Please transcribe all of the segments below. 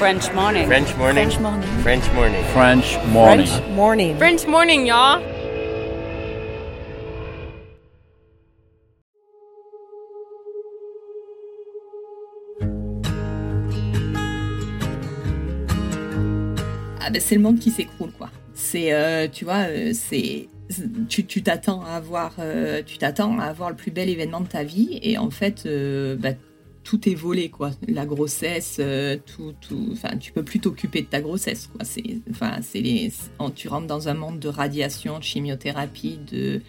French morning. French morning. French morning. French morning. French morning. French morning. French morning, y'all. Ah ben c'est le monde qui s'écroule quoi. C'est euh, tu vois euh, c'est tu tu t'attends à avoir euh, tu t'attends à avoir le plus bel événement de ta vie et en fait euh, bah, tout est volé quoi. La grossesse euh, tout tout enfin tu peux plus t'occuper de ta grossesse quoi. C'est enfin c'est les tu rentres dans un monde de radiation, de chimiothérapie, de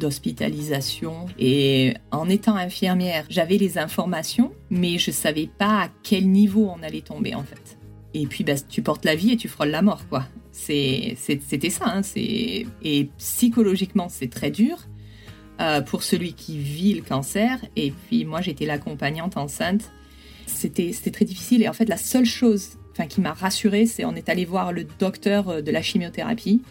d'hospitalisation et en étant infirmière, j'avais les informations mais je savais pas à quel niveau on allait tomber en fait. Et puis, bah, tu portes la vie et tu frôles la mort, quoi. C'était ça. Hein, et psychologiquement, c'est très dur euh, pour celui qui vit le cancer. Et puis, moi, j'étais l'accompagnante enceinte. C'était très difficile. Et en fait, la seule chose qui m'a rassurée, c'est on est allé voir le docteur euh, de la chimiothérapie.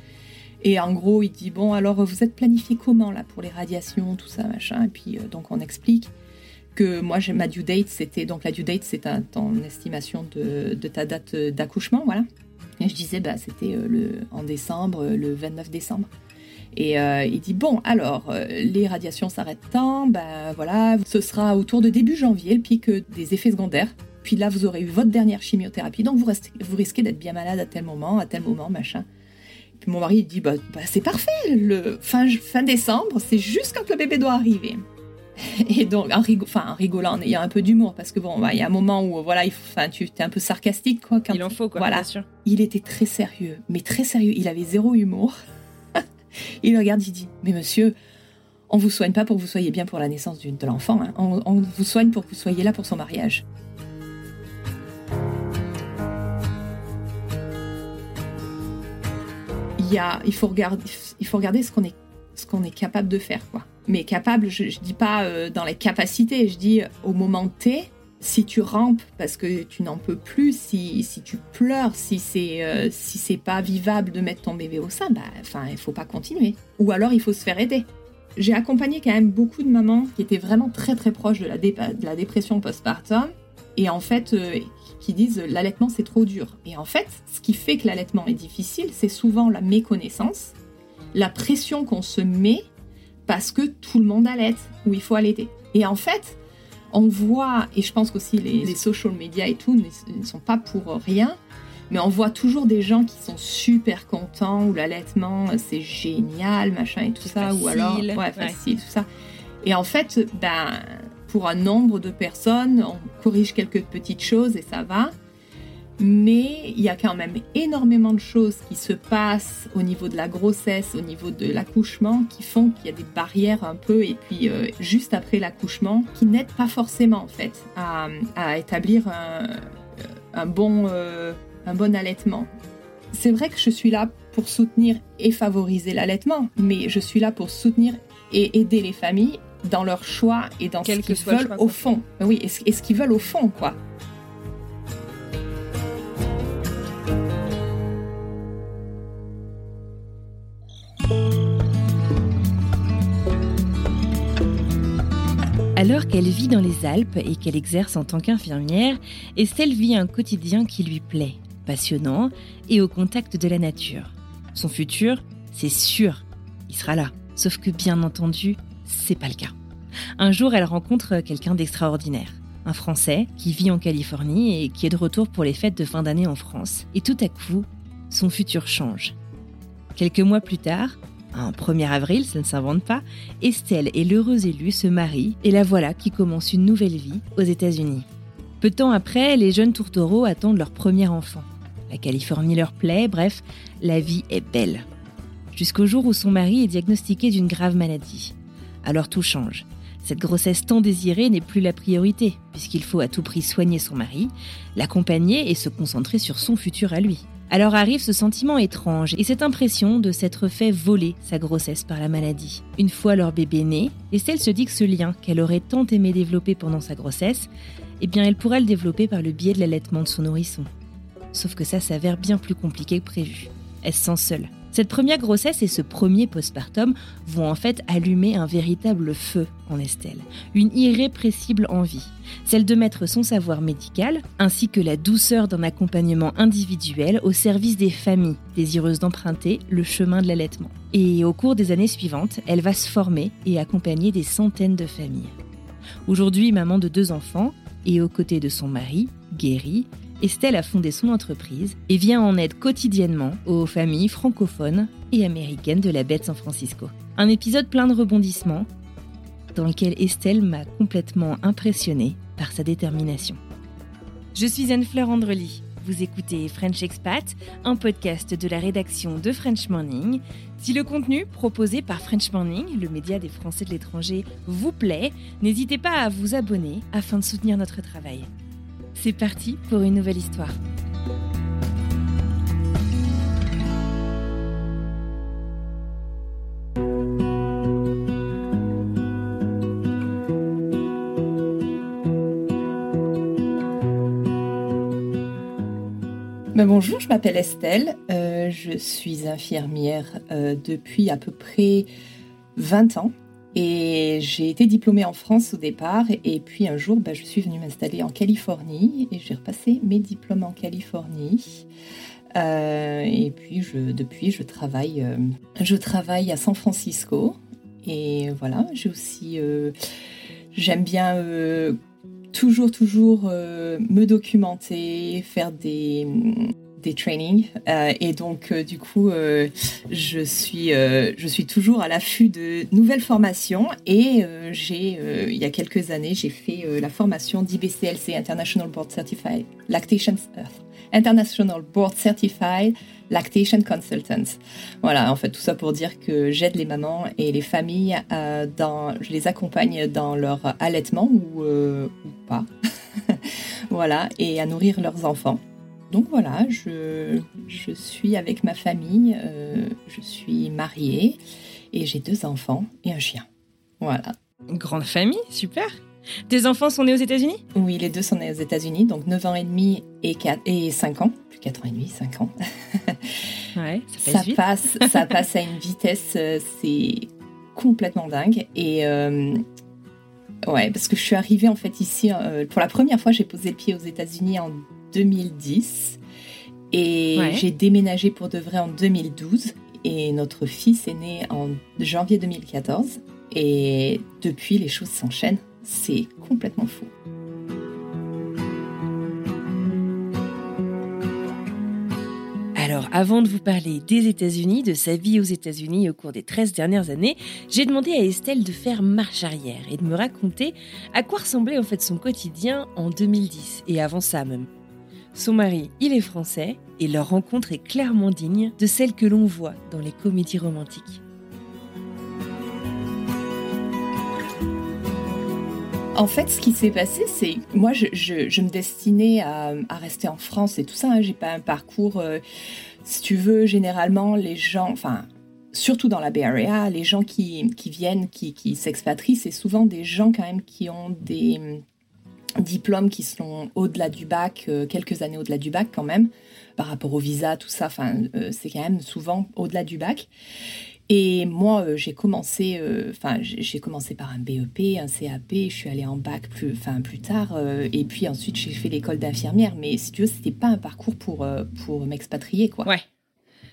Et en gros, il dit Bon, alors, vous êtes planifié comment, là, pour les radiations, tout ça, machin? Et puis, euh, donc, on explique que moi, ma due date, c'était donc la due date, c'est ton estimation de, de ta date d'accouchement, voilà. Et je disais, bah, c'était le en décembre, le 29 décembre. Et euh, il dit bon, alors euh, les radiations s'arrêtent tant, ben voilà, ce sera autour de début janvier le pic euh, des effets secondaires. Puis là, vous aurez eu votre dernière chimiothérapie, donc vous, restez, vous risquez d'être bien malade à tel moment, à tel moment, machin. Puis mon mari il dit bah, bah, c'est parfait, le fin, fin décembre, c'est juste quand le bébé doit arriver. Et donc, en, rigo- enfin, en rigolant, en ayant un peu d'humour, parce que bon, bah, il y a un moment où, voilà, il enfin, tu es un peu sarcastique, quoi. Quand Il en faut, quoi, Voilà. bien sûr. Il était très sérieux, mais très sérieux. Il avait zéro humour. Il le regarde, il dit, mais monsieur, on vous soigne pas pour que vous soyez bien pour la naissance de l'enfant. hein. On, vous soigne pour que vous soyez là pour son mariage. Il, y a, il, faut regarder, il faut regarder ce qu'on est, qu'on est capable de faire, quoi. Mais capable, je, je dis pas euh, dans les capacités, je dis euh, au moment T, si tu rampes parce que tu n'en peux plus, si, si tu pleures, si c'est euh, si c'est pas vivable de mettre ton bébé au sein, bah enfin il faut pas continuer. Ou alors il faut se faire aider. J'ai accompagné quand même beaucoup de mamans qui étaient vraiment très très proches de la, dé- de la dépression postpartum et en fait euh, qui disent euh, l'allaitement c'est trop dur. Et en fait, ce qui fait que l'allaitement est difficile, c'est souvent la méconnaissance, la pression qu'on se met parce que tout le monde allaite ou il faut allaiter. Et en fait, on voit, et je pense qu'aussi les, les social media et tout ne, sont pas pour rien, mais on voit toujours des gens qui sont super contents, où l'allaitement c'est génial, machin et tout ça, ou facile, alors ouais, ouais. facile, tout ça. Et en fait, ben, pour un nombre de personnes, on corrige quelques petites choses et ça va. Mais il y a quand même énormément de choses qui se passent au niveau de la grossesse, au niveau de l'accouchement, qui font qu'il y a des barrières un peu, et puis euh, juste après l'accouchement, qui n'aident pas forcément en fait à, à établir un, un bon, euh, un bon allaitement. C'est vrai que je suis là pour soutenir et favoriser l'allaitement, mais je suis là pour soutenir et aider les familles dans leur choix et dans Quel ce qu'ils veulent au fond. Oui, et ce, et ce qu'ils veulent au fond, quoi. Alors qu'elle vit dans les Alpes et qu'elle exerce en tant qu'infirmière, Estelle vit un quotidien qui lui plaît, passionnant et au contact de la nature. Son futur, c'est sûr, il sera là. Sauf que bien entendu, c'est pas le cas. Un jour, elle rencontre quelqu'un d'extraordinaire. Un Français qui vit en Californie et qui est de retour pour les fêtes de fin d'année en France. Et tout à coup, son futur change. Quelques mois plus tard, un 1er avril, ça ne s'invente pas, Estelle et l'heureuse élue se marient et la voilà qui commence une nouvelle vie aux États-Unis. Peu de temps après, les jeunes tourtereaux attendent leur premier enfant. La Californie leur plaît, bref, la vie est belle. Jusqu'au jour où son mari est diagnostiqué d'une grave maladie. Alors tout change. Cette grossesse tant désirée n'est plus la priorité, puisqu'il faut à tout prix soigner son mari, l'accompagner et se concentrer sur son futur à lui. Alors arrive ce sentiment étrange et cette impression de s'être fait voler sa grossesse par la maladie. Une fois leur bébé né, Estelle se dit que ce lien qu'elle aurait tant aimé développer pendant sa grossesse, eh bien elle pourra le développer par le biais de l'allaitement de son nourrisson. Sauf que ça s'avère bien plus compliqué que prévu. Elle se sent seule. Cette première grossesse et ce premier postpartum vont en fait allumer un véritable feu en Estelle, une irrépressible envie, celle de mettre son savoir médical ainsi que la douceur d'un accompagnement individuel au service des familles désireuses d'emprunter le chemin de l'allaitement. Et au cours des années suivantes, elle va se former et accompagner des centaines de familles. Aujourd'hui, maman de deux enfants et aux côtés de son mari, Guéry, Estelle a fondé son entreprise et vient en aide quotidiennement aux familles francophones et américaines de la baie de San Francisco. Un épisode plein de rebondissements dans lequel Estelle m'a complètement impressionnée par sa détermination. Je suis Anne-Fleur Andrely. Vous écoutez French Expat, un podcast de la rédaction de French Morning. Si le contenu proposé par French Morning, le média des Français de l'étranger, vous plaît, n'hésitez pas à vous abonner afin de soutenir notre travail. C'est parti pour une nouvelle histoire. Ben, bonjour, je m'appelle Estelle, euh, je suis infirmière euh, depuis à peu près 20 ans. Et j'ai été diplômée en France au départ, et puis un jour, bah, je suis venue m'installer en Californie, et j'ai repassé mes diplômes en Californie. Euh, et puis, je, depuis, je travaille, euh, je travaille à San Francisco. Et voilà, j'ai aussi, euh, j'aime bien toujours, toujours me documenter, faire des des trainings euh, et donc euh, du coup euh, je suis je suis toujours à l'affût de nouvelles formations et j'ai il y a quelques années j'ai fait la formation d'IBCLC International Board Certified Lactation International Board Certified Lactation Consultants. Voilà, en fait, tout ça pour dire que j'aide les mamans et les familles, dans, je les accompagne dans leur allaitement ou, ou pas. voilà, et à nourrir leurs enfants. Donc voilà, je, suis avec ma famille, euh, je suis mariée et j'ai deux enfants et un chien. Voilà. Une grande famille, super. Tes enfants sont nés aux États-Unis? Oui, les deux sont nés aux États-Unis, donc 9 ans et demi et, 4, et 5 ans. Plus 4 ans et demi, 5 ans. ouais, ça, passe, ça passe à une vitesse, euh, c'est complètement dingue. Et euh, ouais, parce que je suis arrivée en fait ici, pour la première fois, j'ai posé le pied aux États-Unis en 2010 et j'ai déménagé pour de vrai en 2012 et notre fils est né en janvier 2014 et depuis les choses s'enchaînent, c'est complètement fou. Alors, avant de vous parler des États-Unis, de sa vie aux États-Unis au cours des 13 dernières années, j'ai demandé à Estelle de faire marche arrière et de me raconter à quoi ressemblait en fait son quotidien en 2010 et avant ça même. Son mari, il est français, et leur rencontre est clairement digne de celle que l'on voit dans les comédies romantiques. En fait, ce qui s'est passé, c'est moi, je, me destinais à, rester en France et tout ça. Hein. J'ai pas un parcours, euh, si tu veux, généralement les gens, enfin, surtout dans la Bay Area, les gens qui, viennent, qui, qui s'expatrient, c'est souvent des gens quand même qui ont des diplômes qui sont au-delà du bac, euh, quelques années au-delà du bac quand même, par rapport au visa, tout ça, enfin, euh, c'est quand même souvent au-delà du bac. Et moi, euh, j'ai commencé, enfin, j'ai commencé par un BEP, un CAP, je suis allée en bac plus, enfin, plus tard, et puis ensuite j'ai fait l'école d'infirmière. Mais si tu veux, c'était pas un parcours pour pour m'expatrier, quoi. Ouais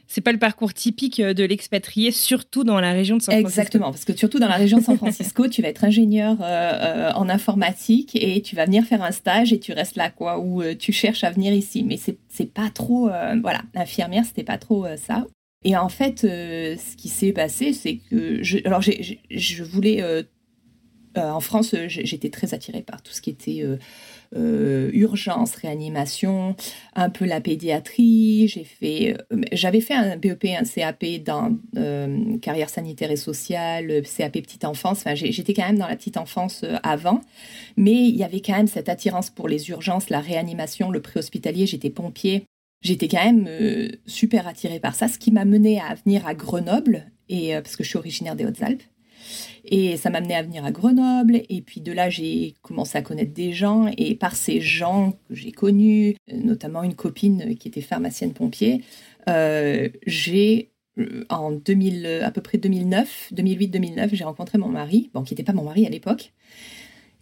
c'est pas le parcours typique euh, de l'expatrié, surtout dans la région de San Francisco. Exactement, parce que surtout dans la région de San Francisco, tu vas être ingénieur euh, euh, en informatique et tu vas venir faire un stage et tu restes là, quoi, ou tu cherches à venir ici. Mais c'est pas trop, voilà, infirmière, c'était pas trop ça. Et en fait, ce qui s'est passé, c'est que je, alors je voulais en France, j'étais très attirée par tout ce qui était euh, urgence, réanimation, un peu la pédiatrie. J'ai fait, euh, j'avais fait un BEP, un CAP dans euh, carrière sanitaire et sociale, CAP petite enfance. Enfin, j'étais quand même dans la petite enfance avant, mais il y avait quand même cette attirance pour les urgences, la réanimation, le préhospitalier. J'étais pompier. J'étais quand même super attirée par ça, ce qui m'a mené à venir à Grenoble, et, parce que je suis originaire des Hautes-Alpes. Et ça m'a amené à venir à Grenoble. Et puis de là, j'ai commencé à connaître des gens. Et par ces gens que j'ai connus, notamment une copine qui était pharmacienne pompier, euh, j'ai en 2000, à peu près 2009, 2008-2009, j'ai rencontré mon mari, bon, qui n'était pas mon mari à l'époque.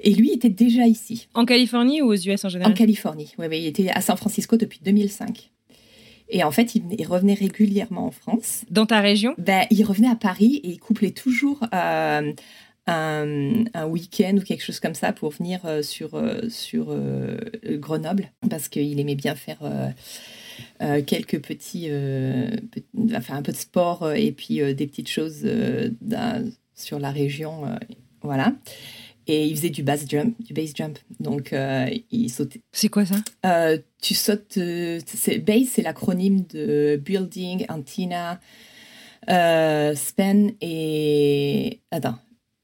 Et lui était déjà ici. En Californie ou aux US en général? En Californie, oui, oui, il était à San Francisco depuis 2005. Et en fait, il, revenait régulièrement en France. Dans ta région? Ben, Il revenait à Paris et il couplait toujours euh, un, un week-end ou quelque chose comme ça pour venir euh, sur, euh, sur Grenoble parce qu'il aimait bien faire quelques petits, enfin un peu de sport et puis des petites choses sur la région. voilà. Et il faisait du base jump, du base jump. Donc, euh, il sautait. C'est quoi ça? Euh, Tu sautes. Euh, base, c'est l'acronyme de Building, Antenna, Span et. Attends.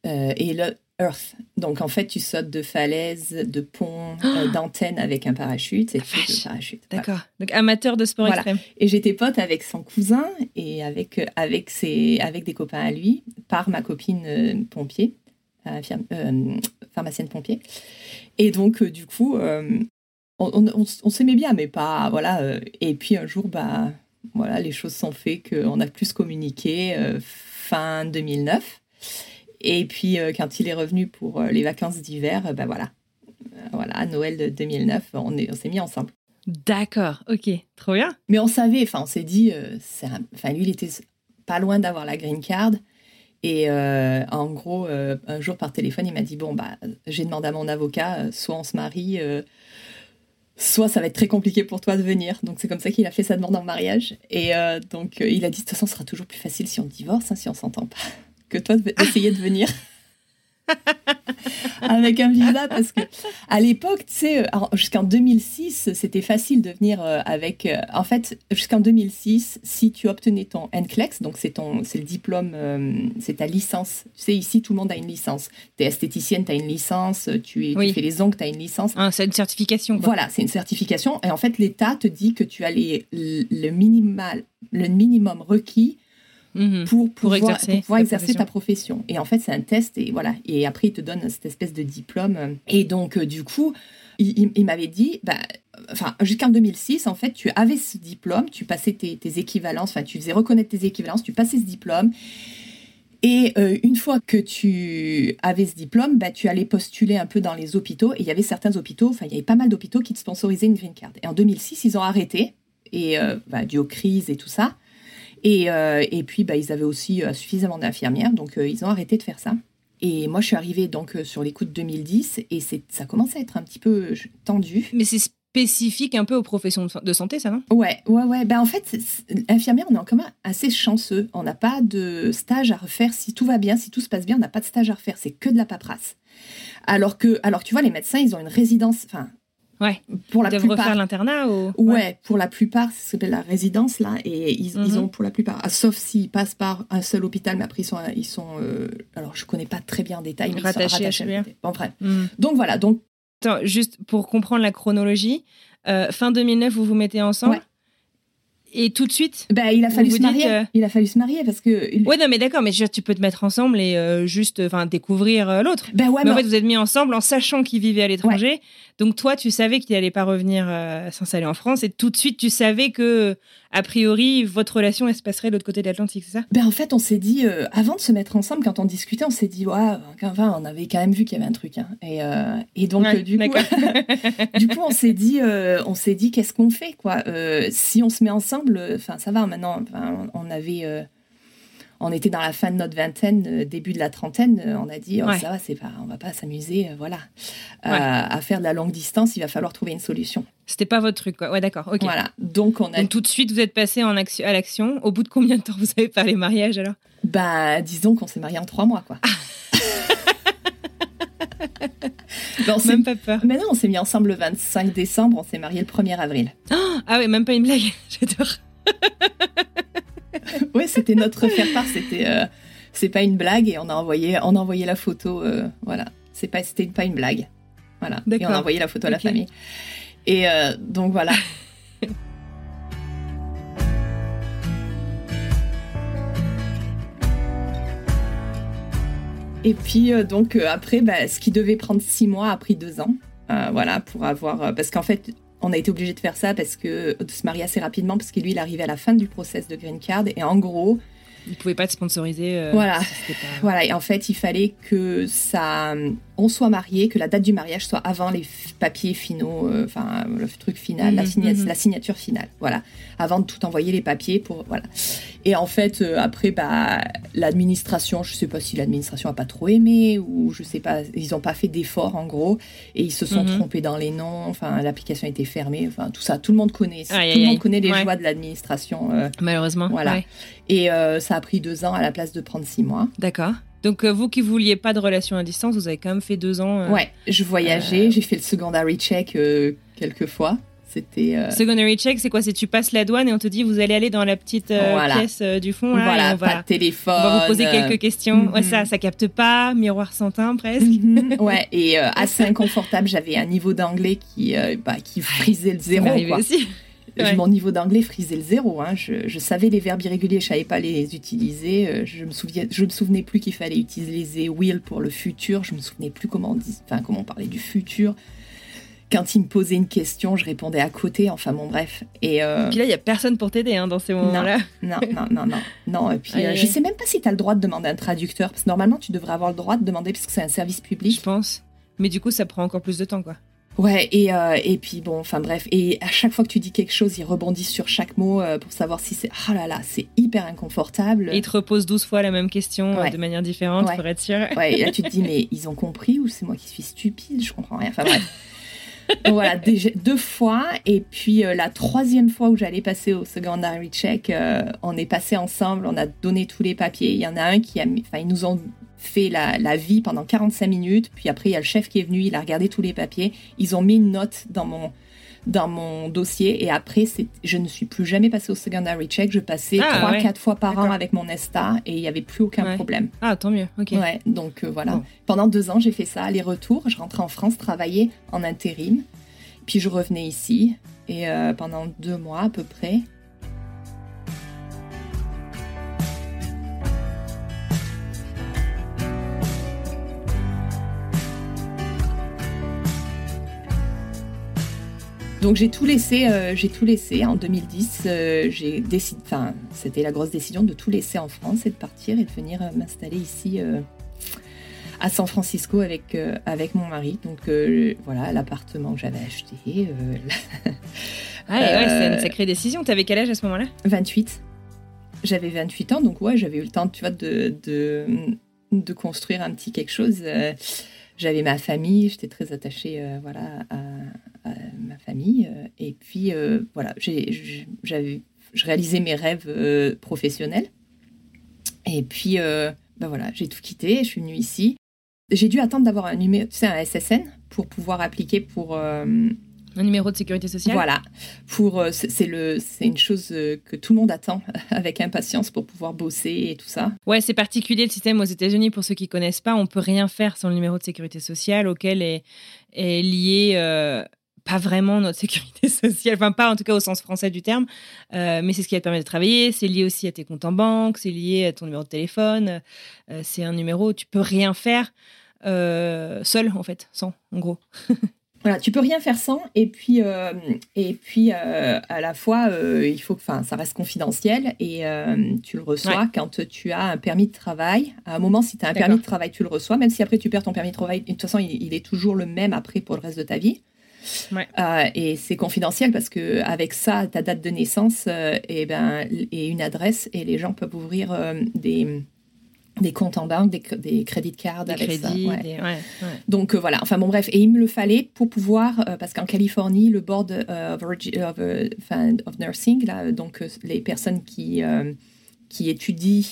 et le Earth. Donc, en fait, tu sautes de falaises, de ponts, d'antennes avec un parachute. Et tu parachute. D'accord. Donc, amateur de sport extrême. Et j'étais pote avec son cousin et avec, avec, ses, avec des copains à lui, par ma copine pompier. Euh, pharmacienne pompier. Et donc, euh, du coup, euh, on, s'aimait bien, mais pas. Voilà. et puis un jour, bah, voilà, les choses sont faites qu'on a plus communiqué fin 2009. Et puis, quand il est revenu pour les vacances d'hiver, ben voilà. Voilà, Noël 2009, on s'est on mis ensemble. D'accord, ok, trop bien. Mais on savait, enfin, on s'est dit, enfin, lui, il était pas loin d'avoir la green card. Et euh, en gros, euh, un jour par téléphone, il m'a dit Bon, bah, j'ai demandé à mon avocat, euh, soit on se marie, soit ça va être très compliqué pour toi de venir. Donc, c'est comme ça qu'il a fait sa demande en mariage. Et donc, il a dit De toute façon, ce sera toujours plus facile si on divorce, hein, si on s'entend pas, que toi d'essayer de venir. avec un visa parce que à l'époque, tu sais, euh, jusqu'en 2006, c'était facile de venir euh, avec. Euh, en fait, jusqu'en 2006, si tu obtenais ton NCLEX, donc c'est ton, c'est le diplôme, c'est ta licence. Tu sais, ici, tout le monde a une licence. Tu es esthéticienne, tu as une licence. Tu, tu fais les ongles, tu as une licence. Ah, c'est une certification. Voilà, c'est une certification. Et en fait, l'État te dit que tu as le minimal, le minimum requis Mhm. pour, pouvoir, exercer, exercer ta profession. Et en fait, c'est un test et voilà. Et après, il te donne cette espèce de diplôme. Et donc, euh, du coup, il, m'avait dit, bah, enfin, jusqu'en 2006, en fait, tu avais ce diplôme, tu passais tes, équivalences, enfin, tu faisais reconnaître tes équivalences, tu passais ce diplôme. Et euh, une fois que tu avais ce diplôme, bah, tu allais postuler un peu dans les hôpitaux. Et il y avait certains hôpitaux, enfin, il y avait pas mal d'hôpitaux qui te sponsorisaient une green card. Et en 2006, ils ont arrêté, et euh, bah, dû aux crises et tout ça. Et, euh, et puis, bah, ils avaient aussi euh, suffisamment d'infirmières, donc euh, ils ont arrêté de faire ça. Et moi, je suis arrivée donc sur les coups de 2010 et ça commence à être un petit peu tendu. Mais c'est spécifique un peu aux professions de santé, ça, non? Ouais, ouais, ouais. Ben, en fait, infirmière, on est en commun assez chanceux. On n'a pas de stage à refaire. Si tout va bien, si tout se passe bien, on n'a pas de stage à refaire. C'est que de la paperasse. Alors que, alors tu vois, les médecins, ils ont une résidence, enfin, Ouais. Pour la Ils plupart. refaire l'internat ou... Ouais, pour la plupart, ça s'appelle la résidence là, et ils, ils mhm. ont pour la plupart, ah, sauf s'ils passent par un seul hôpital, mais après ils sont, ils sont, euh, alors je connais pas très bien en détail, mais rattachés, ils sont rattachés. Bon, bref. Mhm. Donc voilà, donc. Attends, juste pour comprendre la chronologie, euh, fin 2009, vous vous mettez ensemble. Et tout de suite bah, il a fallu se marier. Euh, il a fallu se marier parce que. Ouais, non, mais d'accord, mais tu peux te mettre ensemble et euh, juste, enfin, découvrir euh, l'autre. Ben ouais, mais, en fait, vous êtes mis ensemble en sachant qu'il vivait à l'étranger. Donc toi, tu savais qu'il n'allait pas revenir s'installer en France et tout de suite, tu savais que a priori, votre relation, elle se passerait de l'autre côté de l'Atlantique, c'est ça? Ben en fait, on s'est dit, avant de se mettre ensemble, quand on discutait, on s'est dit, ouais, enfin, on avait quand même vu qu'il y avait un truc. Hein. Et, et, donc, du, coup, du coup, on s'est dit, on s'est dit, qu'est-ce qu'on fait, quoi? Si on se met ensemble, enfin, ça va maintenant. on avait, euh, on était dans la fin de notre vingtaine, euh, début de la trentaine. Euh, on a dit, oh, ça va, c'est pas, on va pas s'amuser, voilà, à faire de la longue distance. Il va falloir trouver une solution. C'était pas votre truc, quoi. Ouais, d'accord. Ok. Voilà. Donc on a. tout de suite, vous êtes passé en action, à l'action. Au bout de combien de temps vous avez parlé mariage alors? Bah, disons qu'on s'est marié en trois mois, quoi. même pas peur. Mais non, on s'est mis ensemble le 25 décembre, on s'est marié le 1er avril. ah ouais, même pas une blague, j'adore. ouais, c'était notre faire part, c'était euh, c'est pas une blague et on a envoyé on a envoyé la photo euh, voilà, c'est pas c'était pas une blague. Voilà. Et on a envoyé la photo à la famille. Et euh, donc voilà. Et puis donc après, bah, ce qui devait prendre six mois a pris deux ans, voilà, pour avoir parce qu'en fait on a été obligé de faire ça parce que de se marier assez rapidement parce que lui il arrivait à la fin du process de green card et en gros il pouvait pas être sponsorisé. Euh, voilà. Voilà. Et en fait, il fallait que ça, on soit marié, que la date du mariage soit avant les papiers finaux, euh, enfin le truc final, la, mhm, mhm. la, signature finale. Voilà. Avant de tout envoyer les papiers pour voilà. Et en fait, euh, après, bah, l'administration, je sais pas si l'administration a pas trop aimé ou je sais pas, ils ont pas fait d'efforts en gros et ils se sont mhm. trompés dans les noms. Enfin, l'application était fermée. Enfin, tout ça, tout le monde connaît. tout le monde connaît les joies de l'administration. Malheureusement. Voilà. Et ça a pris deux ans à la place de prendre six mois. D'accord. Donc euh, vous qui vouliez pas de relation à distance, vous avez quand même fait deux ans. Euh, ouais, je voyageais, euh, j'ai fait le secondary check quelques fois. C'était secondary check, c'est quoi? C'est tu passes la douane et on te dit vous allez aller dans la petite pièce du fond là, voilà, et on va, pas de téléphone. On va vous poser quelques questions. Ouais, ça, ça capte pas, miroir sans teint presque. Mhm. ouais, et assez inconfortable. J'avais un niveau d'anglais qui bah, qui frisait le zéro. Quoi. Aussi. Mon niveau d'anglais frisait le zéro. Hein. Je, savais les verbes irréguliers, je savais pas les utiliser. Euh, je me souviens, je me souvenais plus qu'il fallait utiliser will pour le futur. Je me souvenais plus comment on dit, enfin comment on parlait du futur. Quand il me posait une question, je répondais à côté. Enfin bon, bref. Et, euh, puis là, il y a personne pour t'aider hein, dans ces moments-là. Non, non, non, non, non. Et puis, euh, je sais même pas si tu as le droit de demander un traducteur, parce que normalement, tu devrais avoir le droit de demander puisque c'est un service public. Je pense. Mais du coup, ça prend encore plus de temps, quoi. Ouais, et, euh, et puis bon, enfin bref, et à chaque fois que tu dis quelque chose, ils rebondissent sur chaque mot euh, pour savoir si c'est ah là là, c'est hyper inconfortable. Et ils te reposent 12 fois la même question euh, de manière différente pour être sûr. Ouais, et là tu te dis mais ils ont compris ou c'est moi qui suis stupide, je comprends rien. Enfin bref. voilà, déjà, deux fois. Et puis la troisième fois où j'allais passer au secondary check, on est passé ensemble, on a donné tous les papiers. Il y en a un qui a, enfin ils nous ont fait la, vie pendant 45 minutes. Puis après, il y a le chef qui est venu, il a regardé tous les papiers. Ils ont mis une note dans mon, dans mon dossier. Et après, je ne suis plus jamais passée au secondary check. Je passais ah, trois, 4 fois par an avec mon ESTA et il n'y avait plus aucun problème. Ah, tant mieux. Ok. Ouais, donc euh, voilà. Pendant deux ans, j'ai fait ça, aller-retour. Je rentrais en France, travailler en intérim. Puis je revenais ici. Et euh, pendant deux mois à peu près, Donc j'ai tout laissé, euh, j'ai tout laissé en 2010. Euh, j'ai décidé, enfin c'était la grosse décision de tout laisser en France et de partir et de venir euh, m'installer ici à San Francisco avec avec mon mari. Donc voilà l'appartement que j'avais acheté. ah ouais, c'est une sacrée décision. Tu avais quel âge à ce moment-là? 28. J'avais 28 ans, donc ouais, j'avais eu le temps, tu vois, de, de, de construire un petit quelque chose j'avais ma famille, j'étais très attachée voilà, à, ma famille. Euh, et puis, euh, voilà, j'avais, je réalisais mes rêves euh, professionnels. Et puis, ben voilà, j'ai tout quitté, je suis venue ici. J'ai dû attendre d'avoir un numéro, tu un SSN pour pouvoir appliquer pour un numéro de sécurité sociale Voilà. Pour, c'est, le, c'est une chose que tout le monde attend avec impatience pour pouvoir bosser et tout ça. Ouais, c'est particulier le système aux États-Unis. Pour ceux qui connaissent pas, on peut rien faire sans le numéro de sécurité sociale auquel est, est lié pas vraiment notre sécurité sociale, enfin pas en tout cas au sens français du terme, euh, mais c'est ce qui va te permettre de travailler, c'est lié aussi à tes comptes en banque, c'est lié à ton numéro de téléphone, euh, c'est un numéro où tu peux rien faire euh, seul en fait, sans en gros. Voilà, tu peux rien faire sans, et puis, et puis à la fois, il faut que ça reste confidentiel, et tu le reçois quand tu as un permis de travail. À un moment, si tu as un permis de travail, tu le reçois, même si après tu perds ton permis de travail, de toute façon, il est toujours le même après pour le reste de ta vie. Euh, et c'est confidentiel parce que avec ça, ta date de naissance euh, et, ben, et une adresse, et les gens peuvent ouvrir euh, des, des comptes en banque, des, des crédits de carte avec crédits, ça. Ouais. Donc voilà, enfin bon bref, et il me le fallait pour pouvoir, parce qu'en Californie, le board of, of, nursing, là, donc les personnes qui, qui étudient,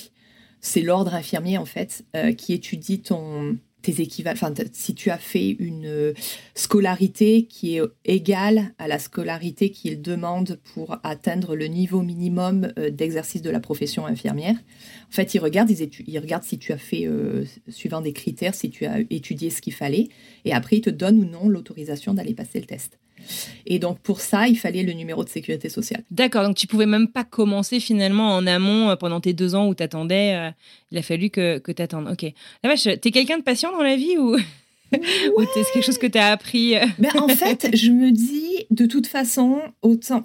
c'est l'ordre infirmier en fait, qui étudie ton si tu as fait une euh, scolarité qui est égale à la scolarité qu'il demande pour atteindre le niveau minimum euh, d'exercice de la profession infirmière, en fait, ils regardent, ils, regardent si tu as fait, euh, suivant des critères, si tu as étudié ce qu'il fallait, et après, ils te donnent ou non l'autorisation d'aller passer le test. Et donc pour ça, il fallait le numéro de sécurité sociale. D'accord, donc tu pouvais même pas commencer finalement en amont euh, pendant tes deux ans où tu attendais. Euh, il a fallu que, que tu attendes. Ok. La vache, t'es quelqu'un de patient dans la vie ou? Ou c'est quelque chose que tu as appris ben, En fait, je me dis, de toute façon, autant,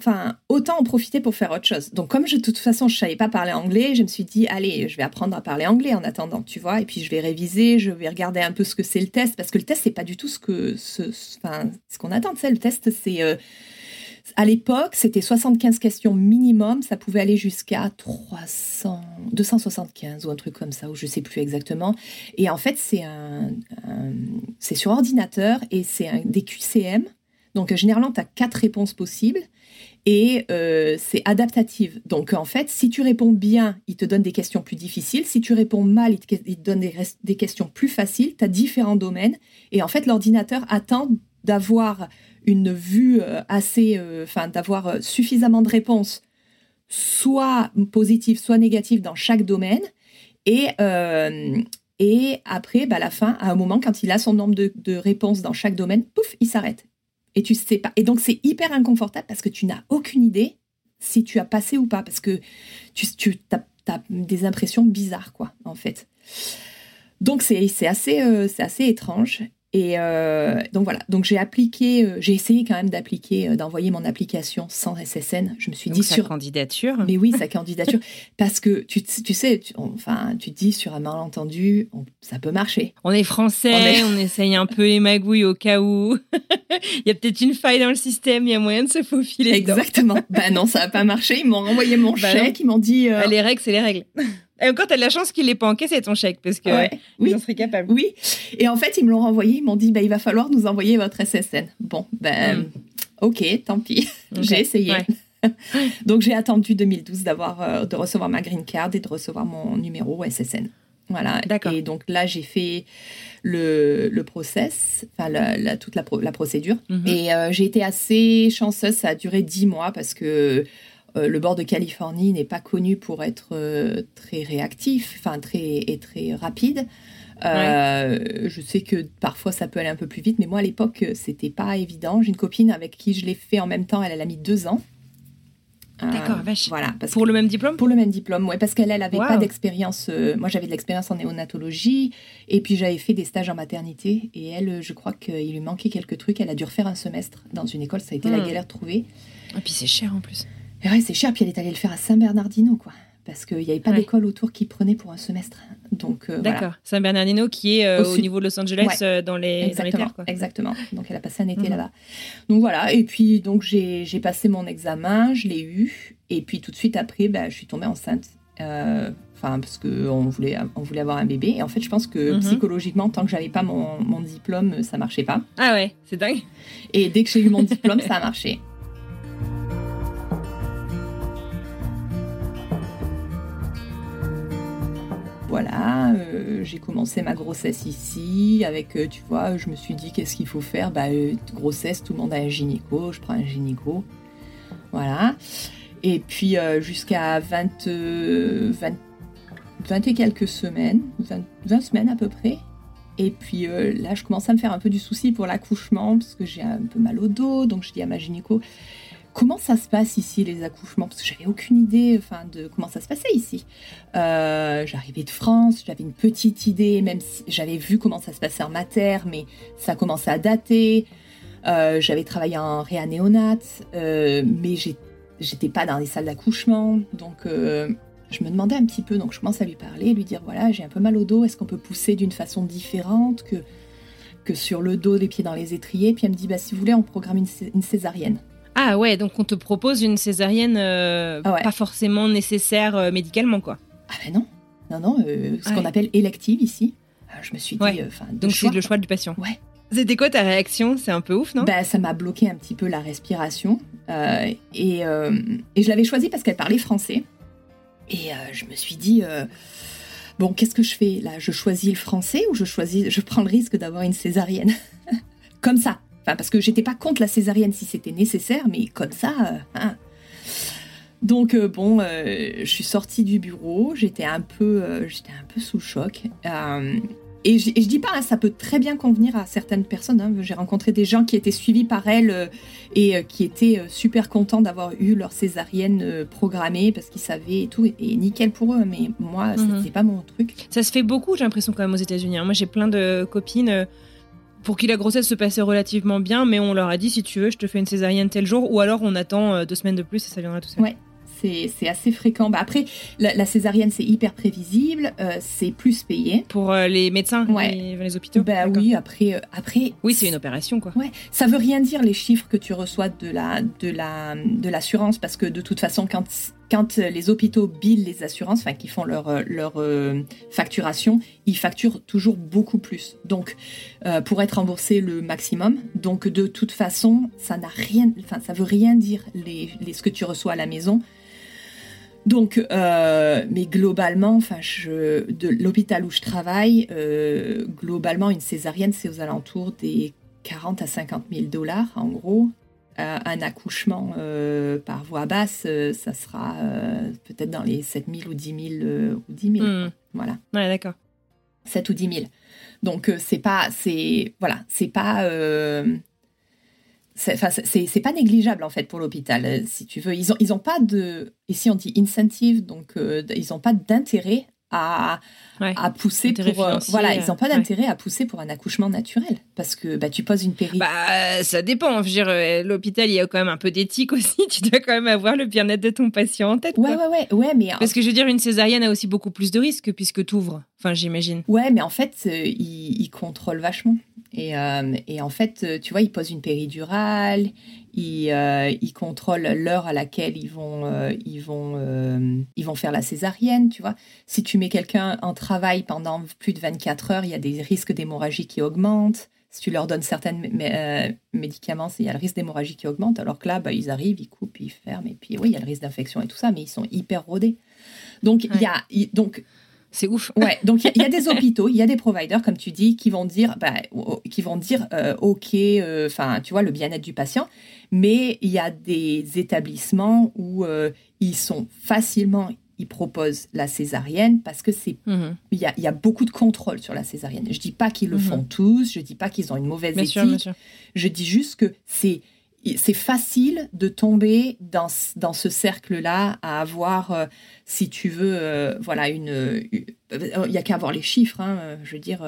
autant en profiter pour faire autre chose. Donc, comme je, de toute façon, je savais pas parler anglais, je me suis dit, allez, je vais apprendre à parler anglais en attendant, tu vois. Et puis, je vais réviser, je vais regarder un peu ce que c'est le test, parce que le test, c'est pas du tout ce que, ce, qu'on attend. Tu le test, c'est euh, à l'époque, c'était 75 questions minimum, ça pouvait aller jusqu'à 300, 275 ou un truc comme ça, ou je sais plus exactement. Et en fait, c'est un, c'est sur ordinateur et c'est des QCM. Donc généralement, tu as quatre réponses possibles et euh, c'est adaptative. Donc en fait, si tu réponds bien, il te donne des questions plus difficiles. Si tu réponds mal, il te, donne des, des, questions plus faciles. Tu as différents domaines. Et en fait, l'ordinateur attend d'avoir une vue euh, assez, euh, enfin, d'avoir euh, suffisamment de réponses, soit positives, soit négatives dans chaque domaine. Et, et après, bah, à la fin, à un moment, quand il a son nombre de, réponses dans chaque domaine, pouf, il s'arrête. Et tu sais pas. Et donc, c'est hyper inconfortable parce que tu n'as aucune idée si tu as passé ou pas, parce que tu, tu as, des impressions bizarres, quoi, en fait. Donc, c'est assez, c'est assez étrange. Et euh, donc voilà, donc j'ai appliqué, euh, j'ai essayé quand même d'appliquer, euh, d'envoyer mon application sans SSN. Je me suis dit sa sur candidature. Mais oui, sa candidature, parce que tu, tu sais, enfin, tu te dis sur un malentendu, ça peut marcher. On est français, on, essaye un peu les magouilles au cas où il y a peut-être une faille dans le système, il y a moyen de se faufiler. Exactement. ben non, ça n'a pas marché. Ils m'ont envoyé mon bah chèque, ils m'ont dit. Bah, les règles, c'est les règles. Et encore, tu as de la chance qu'il n'ait pas encaissé ton chèque, parce que oui. en serait capable. Oui. Et en fait, ils me l'ont renvoyé. Ils m'ont dit, bah, il va falloir nous envoyer votre SSN. Bon, ben, hmm. ok, tant pis. j'ai essayé. Donc, j'ai attendu 2012 d'avoir, euh, de recevoir ma green card et de recevoir mon numéro SSN. Voilà. D'accord. Et donc là, j'ai fait le, le process, enfin la, toute la, la procédure. Mhm. Et euh, j'ai été assez chanceuse. Ça a duré dix mois parce que euh, le bord de Californie n'est pas connu pour être euh, très réactif, enfin très et très rapide. Euh, je sais que parfois ça peut aller un peu plus vite, mais moi à l'époque c'était pas évident. J'ai une copine avec qui je l'ai fait en même temps, elle, a mis deux ans. D'accord, vache. Voilà, parce pour le même diplôme? Pour le même diplôme, oui, parce qu'elle, elle avait pas d'expérience. moi, j'avais de l'expérience en néonatologie, et puis j'avais fait des stages en maternité, et elle, je crois qu'il lui manquait quelques trucs. Elle a dû refaire un semestre dans une école, ça a été la hmm. galère de trouver. Et puis c'est cher en plus. Et ouais, c'est cher. Puis elle est allée le faire à Saint-Bernardino, quoi. Parce qu'il n'y avait pas d'école autour qui prenait pour un semestre. Donc, euh, D'accord. Saint-Bernardino qui est euh, au, niveau de Los Angeles euh, dans, les, exactement, terres, Exactement. Donc elle a passé un été mhm. là-bas. Donc voilà. Et puis donc j'ai passé mon examen, je l'ai eu. Et puis tout de suite après, bah, je suis tombée enceinte. Enfin, parce qu'on voulait, on voulait avoir un bébé. Et en fait, je pense que mhm. psychologiquement, tant que j'avais pas mon, mon diplôme, ça marchait pas. Ah ouais, c'est dingue. Et dès que j'ai eu mon diplôme, ça a marché. Voilà, euh, j'ai commencé ma grossesse ici, avec, euh, tu vois, je me suis dit, qu'est-ce qu'il faut faire? Bah, euh, grossesse, tout le monde a un gynéco, je prends un gynéco. Voilà. Et puis, jusqu'à 20, 20, et quelques semaines, 20, semaines à peu près. Et puis là, je commence à me faire un peu du souci pour l'accouchement, parce que j'ai un peu mal au dos, donc je dis à ma gynéco, Comment ça se passe ici, les accouchements? Parce que j'avais aucune idée enfin, de comment ça se passait ici. Euh, j'arrivais de France, j'avais une petite idée, même si j'avais vu comment ça se passait en mater, mais ça commençait à dater. Euh, j'avais travaillé en réanéonate, euh, mais j'étais pas dans les salles d'accouchement. Donc, je me demandais un petit peu. Donc, je commence à lui parler, lui dire voilà, j'ai un peu mal au dos, est-ce qu'on peut pousser d'une façon différente que, sur le dos, les pieds dans les étriers? Puis elle me dit bah, si vous voulez, on programme une césarienne. Ah ouais, donc on te propose une césarienne euh, ah pas forcément nécessaire euh, médicalement, quoi. Ah ben non, non, non, euh, ce qu'on appelle élective ici. je me suis dit, donc c'est le choix du patient. Ouais. C'était quoi ta réaction? C'est un peu ouf, non? Bah, Ça m'a bloqué un petit peu la respiration. et, et je l'avais choisie parce qu'elle parlait français. Et je me suis dit, bon, qu'est-ce que je fais là? Je choisis le français ou je choisis, je prends le risque d'avoir une césarienne? Comme ça, Enfin, parce que j'étais pas contre la césarienne si c'était nécessaire, mais comme ça. Euh, hein. Donc euh, bon, euh, je suis sortie du bureau, j'étais un peu, j'étais un peu sous choc. et, je, dis pas, hein, ça peut très bien convenir à certaines personnes. Hein. J'ai rencontré des gens qui étaient suivis par elle et qui étaient super contents d'avoir eu leur césarienne programmée parce qu'ils savaient et tout, et, nickel pour eux. Mais moi, mhm. c'était pas mon truc. Ça se fait beaucoup, j'ai l'impression quand même aux États-Unis. Moi, j'ai plein de copines pour qui la grossesse se passait relativement bien, mais on leur a dit si tu veux, je te fais une césarienne tel jour, ou alors on attend euh, deux semaines de plus et ça viendra tout seul. Ouais. C'est assez fréquent. Bah après, la, césarienne, c'est hyper prévisible, euh, c'est plus payé. Pour euh, les médecins, ouais. les, hôpitaux Bah oui, après... après oui, c'est une opération, quoi. Ouais, ça veut rien dire les chiffres que tu reçois de la de la de l'assurance, parce que de toute façon, quand quand euh, les hôpitaux billent les assurances, enfin qui font leur, euh, euh, facturation, ils facturent toujours beaucoup plus. Donc pour être remboursé le maximum. Donc de toute façon, ça n'a rien, enfin ça veut rien dire les, les, ce que tu reçois à la maison. Donc, mais globalement, enfin, je, de l'hôpital où je travaille, globalement, une césarienne, c'est aux alentours des 40 à 50 000 dollars, en gros. Euh, un accouchement euh, par voie basse, euh, ça sera peut-être dans les 7000 ou 10 000. ou 10 000 Voilà. Ouais, d'accord. 7 ou 10 000. Donc, c'est pas. C'est, voilà, c'est pas. c'est, c'est, pas négligeable en fait pour l'hôpital, si tu veux. Ils ont, ils ont pas de. Ici, on dit incentive, donc ils n'ont pas d'intérêt à, à pousser pour euh, voilà ils n'ont pas d'intérêt à pousser pour un accouchement naturel parce que bah, tu poses une péri bah ça dépend je veux dire euh, l'hôpital il y a quand même un peu d'éthique aussi tu dois quand même avoir le bien-être de ton patient en tête ouais ouais ouais ouais mais parce que je veux dire une césarienne a aussi beaucoup plus de risques puisque tu ouvres enfin j'imagine. Ouais mais en fait euh, ils, ils contrôlent vachement. Et, et, en fait tu vois ils posent une péridurale ils, euh, ils contrôlent l'heure à laquelle ils vont, euh, ils, vont, euh, ils vont faire la césarienne, tu vois. Si tu mets quelqu'un en travail pendant plus de 24 heures, il y a des risques d'hémorragie qui augmentent. Si tu leur donnes certains médicaments, il y a le risque d'hémorragie qui augmente, alors que là, bah, ils arrivent, ils coupent, ils ferment, et puis oui, il y a le risque d'infection et tout ça, mais ils sont hyper rodés. Donc, il y a, donc c'est ouf. Ouais, donc il y, a des hôpitaux, il y a des providers, comme tu dis, qui vont dire, bah, qui vont dire, ok, enfin, tu vois, le bien-être du patient. Mais il y a des établissements où euh, ils sont facilement, ils proposent la césarienne parce que c'est, mhm. il y, a, y, a, beaucoup de contrôle sur la césarienne. Je dis pas qu'ils le mhm. font tous, je dis pas qu'ils ont une mauvaise éthique. Je dis juste que c'est c'est facile de tomber dans, dans ce cercle-là, à avoir, euh, si tu veux, euh, voilà, une. Il n'y a qu'à voir les chiffres. Hein, je veux dire,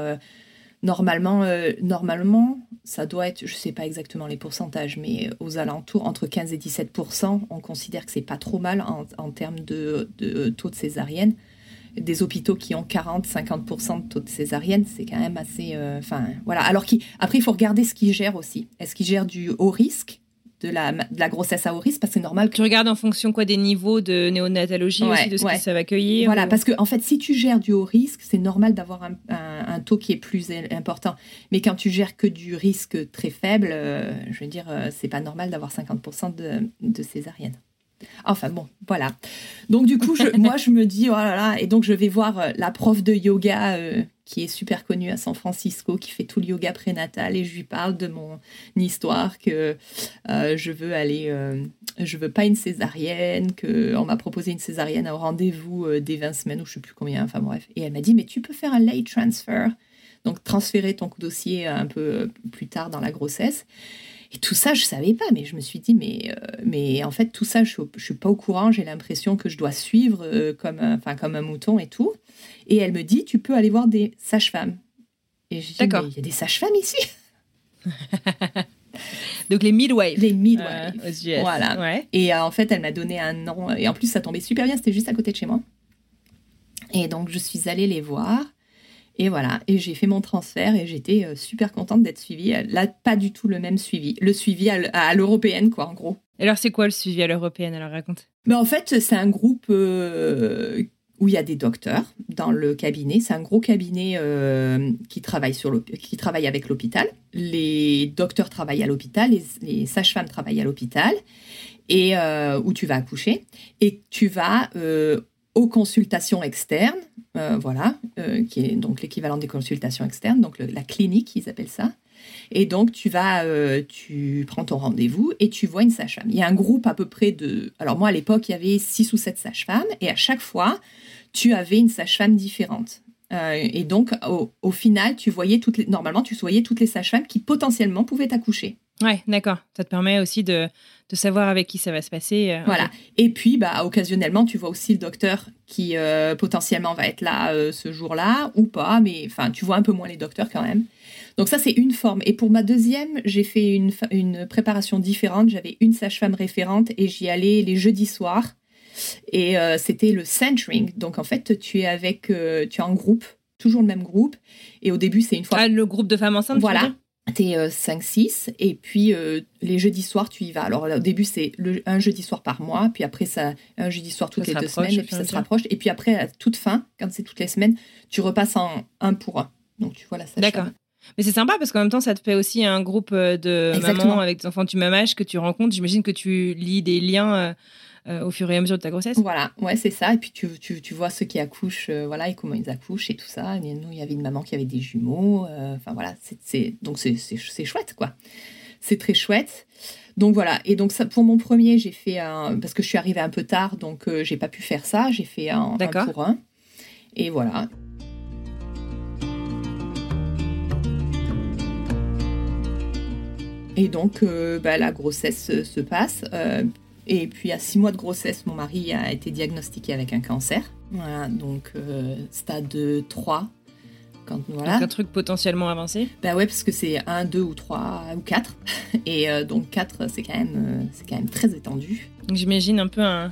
Normalement, euh, normalement, ça doit être, je ne sais pas exactement les pourcentages, mais aux alentours, entre 15 et 17% on considère que c'est pas trop mal en, termes de, taux de césarienne. Des hôpitaux qui ont 40-50 de taux de césarienne, c'est quand même assez. Euh, enfin, voilà. Alors, après, il faut regarder ce qu'ils gèrent aussi. Est-ce qu'ils gèrent du haut risque? De la, de la grossesse à haut risque parce que c'est normal que... Tu regardes en fonction quoi des niveaux de néonatologie aussi, de ce que ça va accueillir Voilà, parce que en fait, si tu gères du haut risque, c'est normal d'avoir un, un, taux qui est plus important. Mais quand tu gères que du risque très faible, euh, je veux dire, euh, c'est pas normal d'avoir 50% de, de césarienne. Enfin bon, voilà. Donc du coup, je, moi je me dis, oh là là, et donc je vais voir euh, la prof de yoga qui est super connue à San Francisco, qui fait tout le yoga prénatal, et je lui parle de mon histoire, que euh, je veux aller, euh, je veux pas une césarienne, que on m'a proposé une césarienne au rendez-vous euh, des 20 semaines, ou je sais plus combien, enfin bref. Et elle m'a dit, mais tu peux faire un late transfer, donc transférer ton dossier un peu plus tard dans la grossesse. Et tout ça, je savais pas, mais je me suis dit, mais, mais en fait, tout ça, je, ne suis pas au courant, j'ai l'impression que je dois suivre comme, enfin, comme un mouton et tout. Et elle me dit, tu peux aller voir des sages-femmes. Et je dis, il y a des sages-femmes ici Donc les midwives. Les midwives. Euh, voilà. Et euh, en fait, elle m'a donné un nom. Et en plus, ça tombait super bien, c'était juste à côté de chez moi. Et donc, je suis allée les voir. Et voilà, et j'ai fait mon transfert et j'étais euh, super contente d'être suivie. Là, pas du tout le même suivi. Le suivi à l'européenne, quoi, en gros. Et alors, c'est quoi le suivi à l'européenne Alors, raconte. Mais en fait, c'est un groupe où il y a des docteurs dans le cabinet. C'est un gros cabinet euh, qui, travaille sur qui travaille avec l'hôpital. Les docteurs travaillent à l'hôpital, les, sages-femmes travaillent à l'hôpital, et euh, où tu vas accoucher. Et tu vas euh, aux consultations externes, voilà, qui est donc l'équivalent des consultations externes, donc la clinique, ils appellent ça. Et donc, tu vas, tu prends ton rendez-vous et tu vois une sage-femme. Il y a un groupe à peu près de. Alors, moi, à l'époque, il y avait six ou sept sages-femmes. Et à chaque fois, tu avais une sage-femme différente. Euh, et donc, au, final, tu voyais toutes normalement, tu voyais toutes les sages-femmes qui potentiellement pouvaient accoucher. Ouais, d'accord. Ça te permet aussi de, de, savoir avec qui ça va se passer. Euh, voilà. Et puis, bah, occasionnellement, tu vois aussi le docteur qui euh, potentiellement va être là ce jour-là ou pas, mais enfin, tu vois un peu moins les docteurs quand même. Donc ça, c'est une forme. Et pour ma deuxième, j'ai fait une, une préparation différente. J'avais une sage-femme référente et j'y allais les jeudis soirs. Et euh, c'était le centering. Donc en fait, tu es avec, euh, tu es en groupe, toujours le même groupe. Et au début, c'est une fois. Ah, le groupe de femmes enceintes Voilà. Tu es 5-6 et puis les jeudis soirs, tu y vas. Alors au début, c'est un jeudi soir par mois, puis après, ça, un jeudi soir toutes les deux semaines, et puis ça se rapproche. Et puis après, à toute fin, quand c'est toutes les semaines, tu repasses en un pour un. Donc tu vois la D'accord. Mais c'est sympa parce qu'en même temps, ça te fait aussi un groupe de mamans avec des enfants du même âge que tu rencontres. J'imagine que tu lis des liens euh, au fur et à mesure de ta grossesse. Voilà, ouais, c'est ça. Et puis tu, tu, tu, vois ceux qui accouchent, euh, voilà, et comment ils accouchent et tout ça. Et nous, il y avait une maman qui avait des jumeaux. Euh, enfin voilà, c'est donc c'est chouette, quoi. C'est très chouette. Donc voilà. Et donc ça, pour mon premier, j'ai fait un parce que je suis arrivée un peu tard, donc j'ai pas pu faire ça. J'ai fait un, un pour un. Et voilà. Et donc, bah, la grossesse se passe. Et puis à six mois de grossesse, mon mari a été diagnostiqué avec un cancer. Voilà, donc euh, stade 3. Quand, voilà. Donc un truc potentiellement avancé Bah ouais, parce que c'est 1, 2 ou 3 ou 4. Et euh, donc 4, c'est quand, même, euh, c'est quand même très étendu. Donc j'imagine un peu un,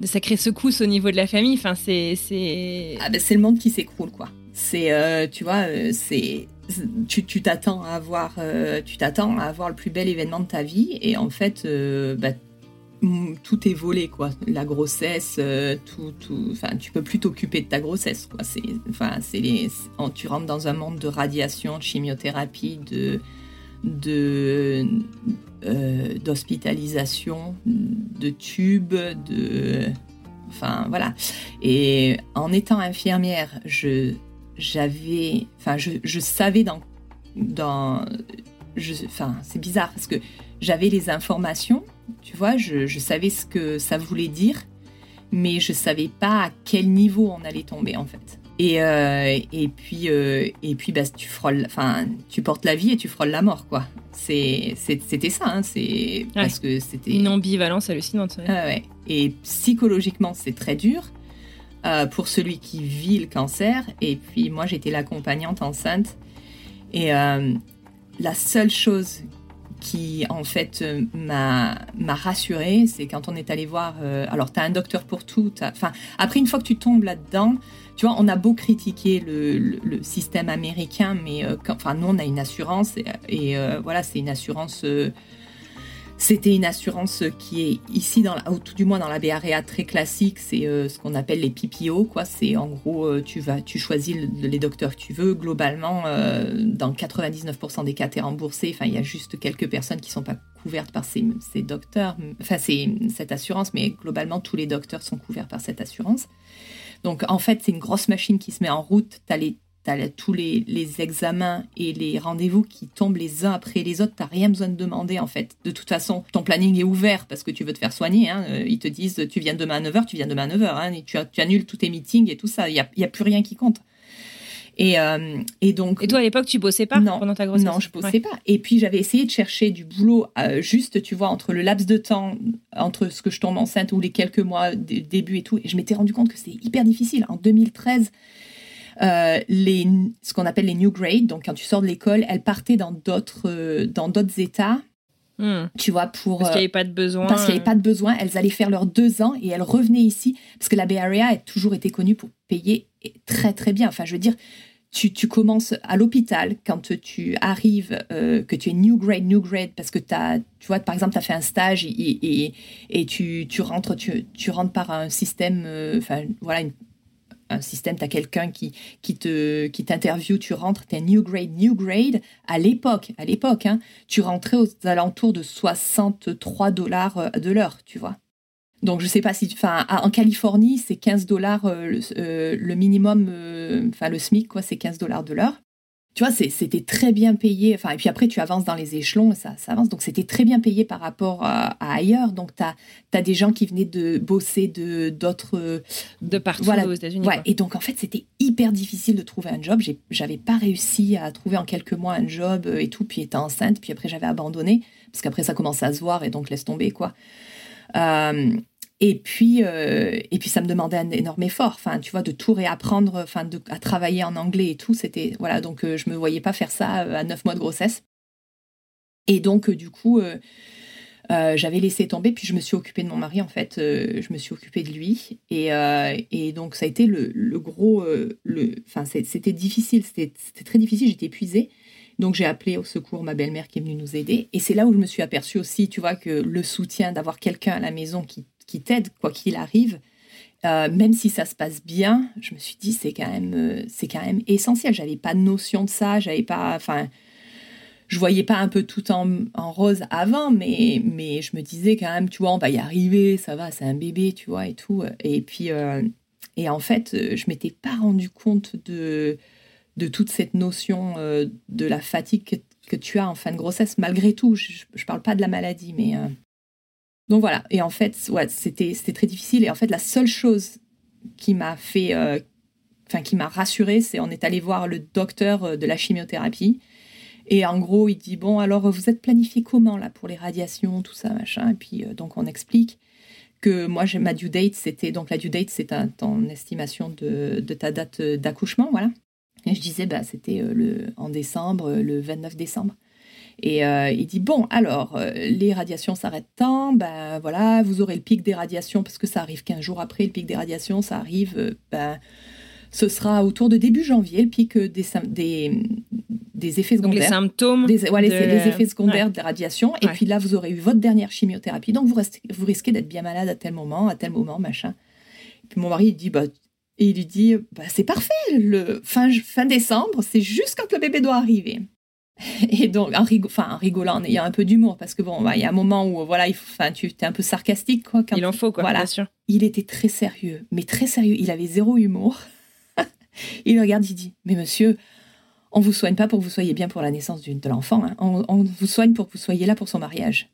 de sacrées secousses au niveau de la famille. Enfin, c'est, c'est... Ah bah c'est le monde qui s'écroule, quoi. C'est, tu vois, c'est tu t'attends à avoir tu t'attends à avoir le plus bel événement de ta vie et en fait bah, Mm, tout est volé quoi. La grossesse euh, tout tout enfin tu peux plus t'occuper de ta grossesse quoi. C'est enfin c'est les tu rentres dans un monde de radiation de chimiothérapie de de euh, d'hospitalisation de tubes de enfin voilà. Et en étant infirmière je j'avais enfin je, je savais dans dans enfin c'est bizarre parce que j'avais les informations tu vois, je, savais ce que ça voulait dire, mais je savais pas à quel niveau on allait tomber en fait. Et, euh, et puis, euh, et puis bah, tu, frôles, enfin, tu portes la vie et tu frôles la mort, quoi. C'était ça, hein, c'est parce que c'était une ambivalence hallucinante. ouais. Et psychologiquement, c'est très dur euh, pour celui qui vit le cancer. Et puis moi, j'étais l'accompagnante enceinte. Et la seule chose qui en fait euh, m'a rassurée, c'est quand on est allé voir. Euh, alors, tu as un docteur pour tout. Enfin, après, une fois que tu tombes là-dedans, tu vois, on a beau critiquer le, système américain, mais euh, enfin, nous, on a une assurance et, voilà, c'est une assurance c'était une assurance qui est ici, dans ou tout du moins dans la BRA très classique, c'est euh, ce qu'on appelle les PPO. Quoi. C'est en gros, euh, tu, vas, tu choisis les docteurs que tu veux. Globalement, euh, dans 99% des cas, tu es remboursé. Enfin, il y a juste quelques personnes qui ne sont pas couvertes par ces, ces docteurs, enfin, c'est cette assurance, mais globalement, tous les docteurs sont couverts par cette assurance. Donc, en fait, c'est une grosse machine qui se met en route. Tu as les tu tous les, examens et les rendez-vous qui tombent les uns après les autres. Tu n'as rien besoin de demander, en fait. De toute façon, ton planning est ouvert parce que tu veux te faire soigner. Hein. Euh, ils te disent, tu viens demain à 9h, tu viens demain à 9h. Hein, et tu, tu, annules tous tes meetings et tout ça. Il n'y a, y a, plus rien qui compte. Et, euh, et, donc. Et toi, à l'époque, tu bossais pas non, pendant ta grossesse? Non, je bossais pas. Et puis, j'avais essayé de chercher du boulot euh, juste, tu vois, entre le laps de temps, entre ce que je tombe enceinte ou les quelques mois début et tout. Et je m'étais rendu compte que c'était hyper difficile. En 2013, euh, les, ce qu'on appelle les new grades. Donc, quand tu sors de l'école, elles partaient dans d'autres euh, dans d'autres États. Hmm. Tu vois, pour. Parce qu'il n'y avait pas de besoin. Parce qu'il n'y avait pas de besoin. Elles allaient faire leurs deux ans et elles revenaient ici. Parce que la Bay Area a toujours été connue pour payer très, très bien. Enfin, je veux dire, tu, tu, commences à l'hôpital quand tu arrives, euh, que tu es new grade, new grade, parce que as, tu vois, par exemple, tu as fait un stage et, et, et tu, tu, rentres, tu, tu, rentres par un système, enfin, voilà, une, un système, tu as quelqu'un qui, qui te qui t'interviewe, tu rentres, tu es new grade, new grade. À l'époque, à l'époque, hein, tu rentrais aux alentours de 63 dollars euh, de l'heure, tu vois. Donc je sais pas si, enfin, en Californie, c'est 15 dollars euh, euh, le, minimum, enfin le SMIC, quoi, c'est 15 dollars de l'heure tu vois, c'était très bien payé. Enfin, et puis après, tu avances dans les échelons, ça, ça avance. Donc, c'était très bien payé par rapport à, ailleurs. Donc, tu as, as, des gens qui venaient de bosser de d'autres. De partout voilà. aux États-Unis. Ouais. Et donc, en fait, c'était hyper difficile de trouver un job. J'avais pas réussi à trouver en quelques mois un job et tout. Puis, étant enceinte. Puis après, j'avais abandonné. Parce qu'après, ça commençait à se voir et donc, laisse tomber, quoi. Euh, Et puis, euh, et puis ça me demandait un énorme effort, enfin, tu vois, de tout réapprendre, enfin, de, à travailler en anglais et tout. C'était, voilà, donc euh, je me voyais pas faire ça à neuf mois de grossesse. Et donc, du coup, j'avais laissé tomber, puis je me suis occupée de mon mari, en fait. je me suis occupée de lui. Et, et donc, ça a été le, le gros. le, enfin, c'était difficile, c'était très difficile, j'étais épuisée. Donc j'ai appelé au secours ma belle-mère qui est venue nous aider. Et c'est là où je me suis aperçue aussi, tu vois, que le soutien d'avoir quelqu'un à la maison qui, qui t'aide, quoi qu'il arrive, euh, même si ça se passe bien, je me suis dit c'est quand même euh, c'est quand même essentiel. J'avais pas de notion de ça, j'avais pas, enfin, je voyais pas un peu tout en, rose avant, mais mais je me disais quand même, tu vois, on va y arriver, ça va, c'est un bébé, tu vois et tout. Et puis euh, et en fait, je m'étais pas rendu compte de de toute cette notion de la fatigue que, tu as en fin de grossesse, malgré tout. Je ne parle pas de la maladie, mais... Euh, donc voilà, et en fait, ouais, c'était très difficile. Et en fait, la seule chose qui m'a fait... Euh, enfin, qui m'a rassurée, c'est on est allé voir le docteur de la chimiothérapie. Et en gros, il dit, bon, alors vous êtes planifié comment là pour les radiations, tout ça, machin? Et puis, donc on explique que moi, ma due date, c'était, donc la due date, c'est ton estimation de, de ta date d'accouchement, voilà. Et je disais, bah, c'était euh, le, en décembre, euh, le 29 décembre. Et euh, il dit bon, alors les radiations s'arrêtent tant, ben voilà, vous aurez le pic des radiations parce que ça arrive 15 jours après le pic des radiations, ça arrive, ben ce sera autour de début janvier le pic des des, des effets secondaires. les symptômes. Des, c'est les effets secondaires des radiations. Et puis là, vous aurez eu votre dernière chimiothérapie, donc vous, restez, vous risquez d'être bien malade à tel moment, à tel moment, machin. Et puis mon mari il dit bah et il lui dit bah, C'est parfait, le fin, fin décembre, c'est juste quand le bébé doit arriver. Et donc, en, enfin, en rigolant, en ayant un peu d'humour, parce que bon, bah, il y a un moment où voilà, il enfin, tu es un peu sarcastique. Quoi, il en faut, quoi, voilà. bien sûr. Il était très sérieux, mais très sérieux. Il avait zéro humour. il regarde, il dit Mais monsieur, on vous soigne pas pour que vous soyez bien pour la naissance de l'enfant. Hein. On, on, vous soigne pour que vous soyez là pour son mariage.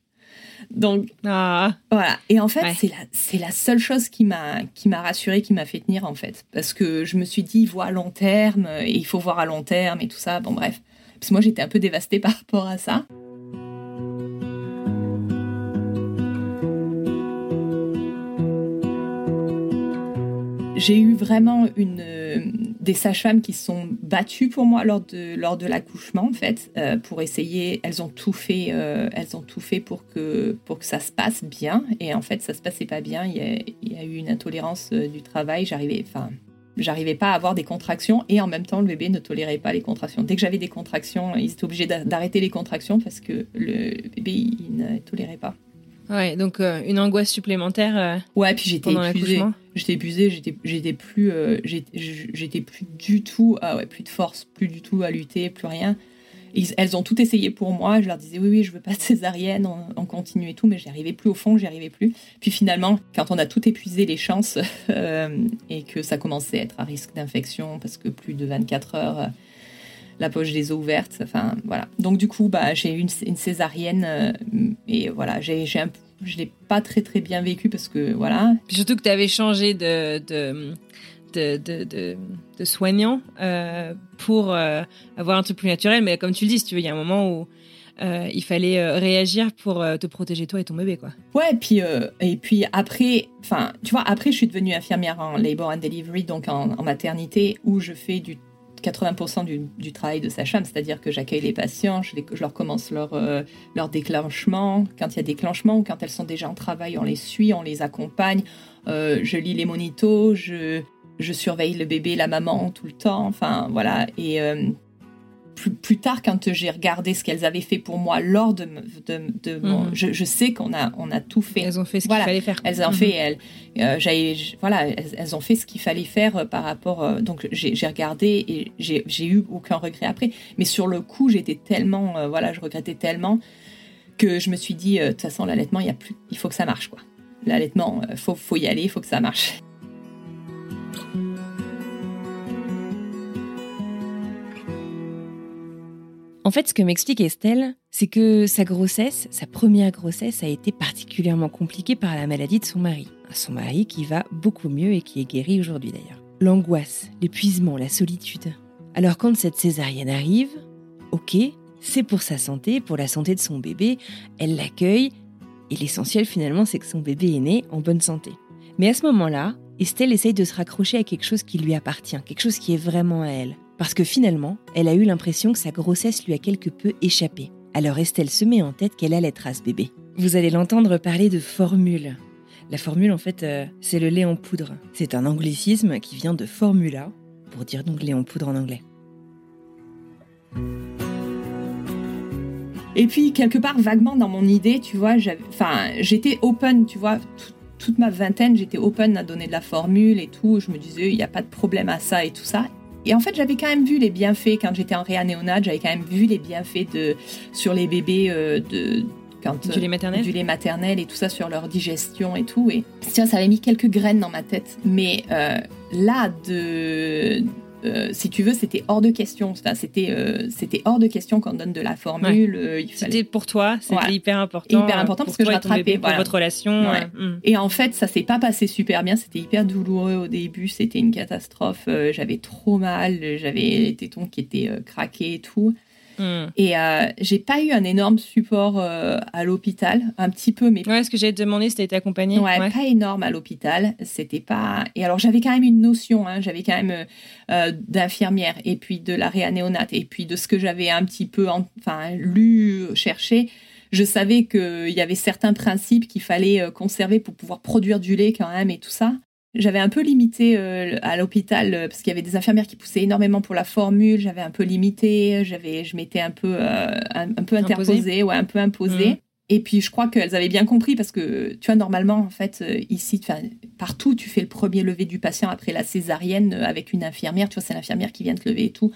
Donc, ah. voilà. Et en fait, c'est la, la seule chose qui m'a, qui m'a rassurée, qui m'a fait tenir, en fait. Parce que je me suis dit, il voit à long terme, et il faut voir à long terme, et tout ça. Bon, bref. Parce que moi, j'étais un peu dévastée par rapport à ça. J'ai eu vraiment une, des sages-femmes qui se sont battues pour moi lors de, lors de l'accouchement, en fait, euh, pour essayer. Elles ont tout fait, euh, elles ont tout fait pour que, pour que ça se passe bien. Et en fait, ça se passait pas bien. Il y a, eu une intolérance euh, du travail. J'arrivais, j'arrivais pas à avoir des contractions et en même temps, le bébé ne tolérait pas les contractions. Dès que j'avais des contractions, ils étaient obligés d'arrêter les contractions parce que le bébé, il ne tolérait pas. Ouais, donc une angoisse supplémentaire. ouais, puis j'étais épuisée j'étais épuisée, j'étais, j'étais plus, euh, j'étais plus du tout, ah ouais, plus de force, plus du tout à lutter, plus rien. Elles ont tout essayé pour moi. Je leur disais oui, oui, je veux pas de césarienne, on, continue et tout, mais j'y arrivais plus au fond, j'y plus. Puis finalement, quand on a tout épuisé les chances euh, et que ça commençait à être à risque d'infection parce que plus de 24 heures, euh, la poche des os ouverte, enfin voilà. Donc du coup, bah j'ai eu une, césarienne et voilà, j'ai, un je l'ai pas très très bien vécu parce que voilà. surtout que tu avais changé de, de, de, soignant euh, pour euh, avoir un truc plus naturel. Mais comme tu le dis, si tu veux, il y a un moment où euh, il fallait réagir pour te protéger toi et ton bébé, quoi. Ouais, et puis, et puis après, enfin, tu vois, après, je suis devenue infirmière en labor and delivery, donc en, maternité, où je fais du 80% du, travail de sa chambre, c'est-à-dire que j'accueille les patients, je, leur commence leur, leur déclenchement, quand il y a déclenchement ou quand elles sont déjà en travail, on les suit, on les accompagne, je lis les monitos, je, je surveille le bébé, la maman tout le temps, enfin voilà, et euh, plus, tard, quand j'ai regardé ce qu'elles avaient fait pour moi lors de, de, mon, mhm. je, sais qu'on a, on a tout fait. Elles ont fait ce qu'il fallait faire. Elles ont mhm. fait, elles, euh, voilà, elles, ont fait ce qu'il fallait faire euh, par rapport. Euh, donc j'ai regardé et j'ai eu aucun regret après. Mais sur le coup, j'étais tellement, voilà, je regrettais tellement que je me suis dit, de toute façon, l'allaitement, il y a plus, il faut que ça marche, quoi. L'allaitement, faut, faut y aller, il faut que ça marche. En fait, ce que m'explique Estelle, c'est que sa grossesse, sa première grossesse, a été particulièrement compliquée par la maladie de son mari. Son mari qui va beaucoup mieux et qui est guéri aujourd'hui d'ailleurs. L'angoisse, l'épuisement, la solitude. Alors quand cette césarienne arrive, ok, c'est pour sa santé, pour la santé de son bébé, elle l'accueille Et l'essentiel finalement, c'est que son bébé est né en bonne santé. Mais à ce moment-là, Estelle essaye de se raccrocher à quelque chose qui lui appartient, quelque chose qui est vraiment à elle. Parce que finalement, elle a eu l'impression que sa grossesse lui a quelque peu échappé. Alors Estelle se met en tête qu'elle allait être à ce bébé. Vous allez l'entendre parler de formule. La formule, en fait, euh, c'est le lait en poudre. C'est un anglicisme qui vient de formula, pour dire donc lait en poudre en anglais. Et puis, quelque part, vaguement dans mon idée, tu vois, j'étais open, tu vois, toute ma vingtaine, j'étais open à donner de la formule et tout. Je me disais, il n'y a pas de problème à ça et tout ça. Et en fait, j'avais quand même vu les bienfaits quand j'étais en réa néonate, j'avais quand même vu les bienfaits de, sur les bébés euh, de, quand, du lait maternel. du lait maternel et tout ça sur leur digestion et tout. Et ça avait mis quelques graines dans ma tête. Mais euh, là de euh, si tu veux, c'était hors de question. c'était, euh, c'était hors de question qu'on donne de la formule. Euh, c'était pour toi, c'était hyper important. Hyper important parce que je rattrapais. Pour votre relation. Hmm. Et en fait, ça s'est pas passé super bien. C'était hyper douloureux au début. C'était une catastrophe. j'avais trop mal. J'avais les tétons qui étaient craqués et tout. Hmm. Et euh, j'ai pas eu un énorme support euh, à l'hôpital, un petit peu, mais. Ouais, ce que j'ai demandé, c'était été accompagné. Ouais, pas énorme à l'hôpital. C'était pas. Et alors, j'avais quand même une notion, hein, j'avais quand même euh, d'infirmière, et puis de la réanéonate, et puis de ce que j'avais un petit peu enfin, lu, cherché. Je savais qu'il y avait certains principes qu'il fallait conserver pour pouvoir produire du lait quand même et tout ça. J'avais un peu limité euh, à l'hôpital euh, parce qu'il y avait des infirmières qui poussaient énormément pour la formule. J'avais un peu limité, j'avais, je m'étais un peu, euh, un, peu interposée, ouais, un peu imposée. Mmh. Et puis je crois qu'elles avaient bien compris parce que tu vois normalement en fait ici, partout tu fais le premier lever du patient après la césarienne avec une infirmière. Tu vois c'est l'infirmière qui vient te lever et tout.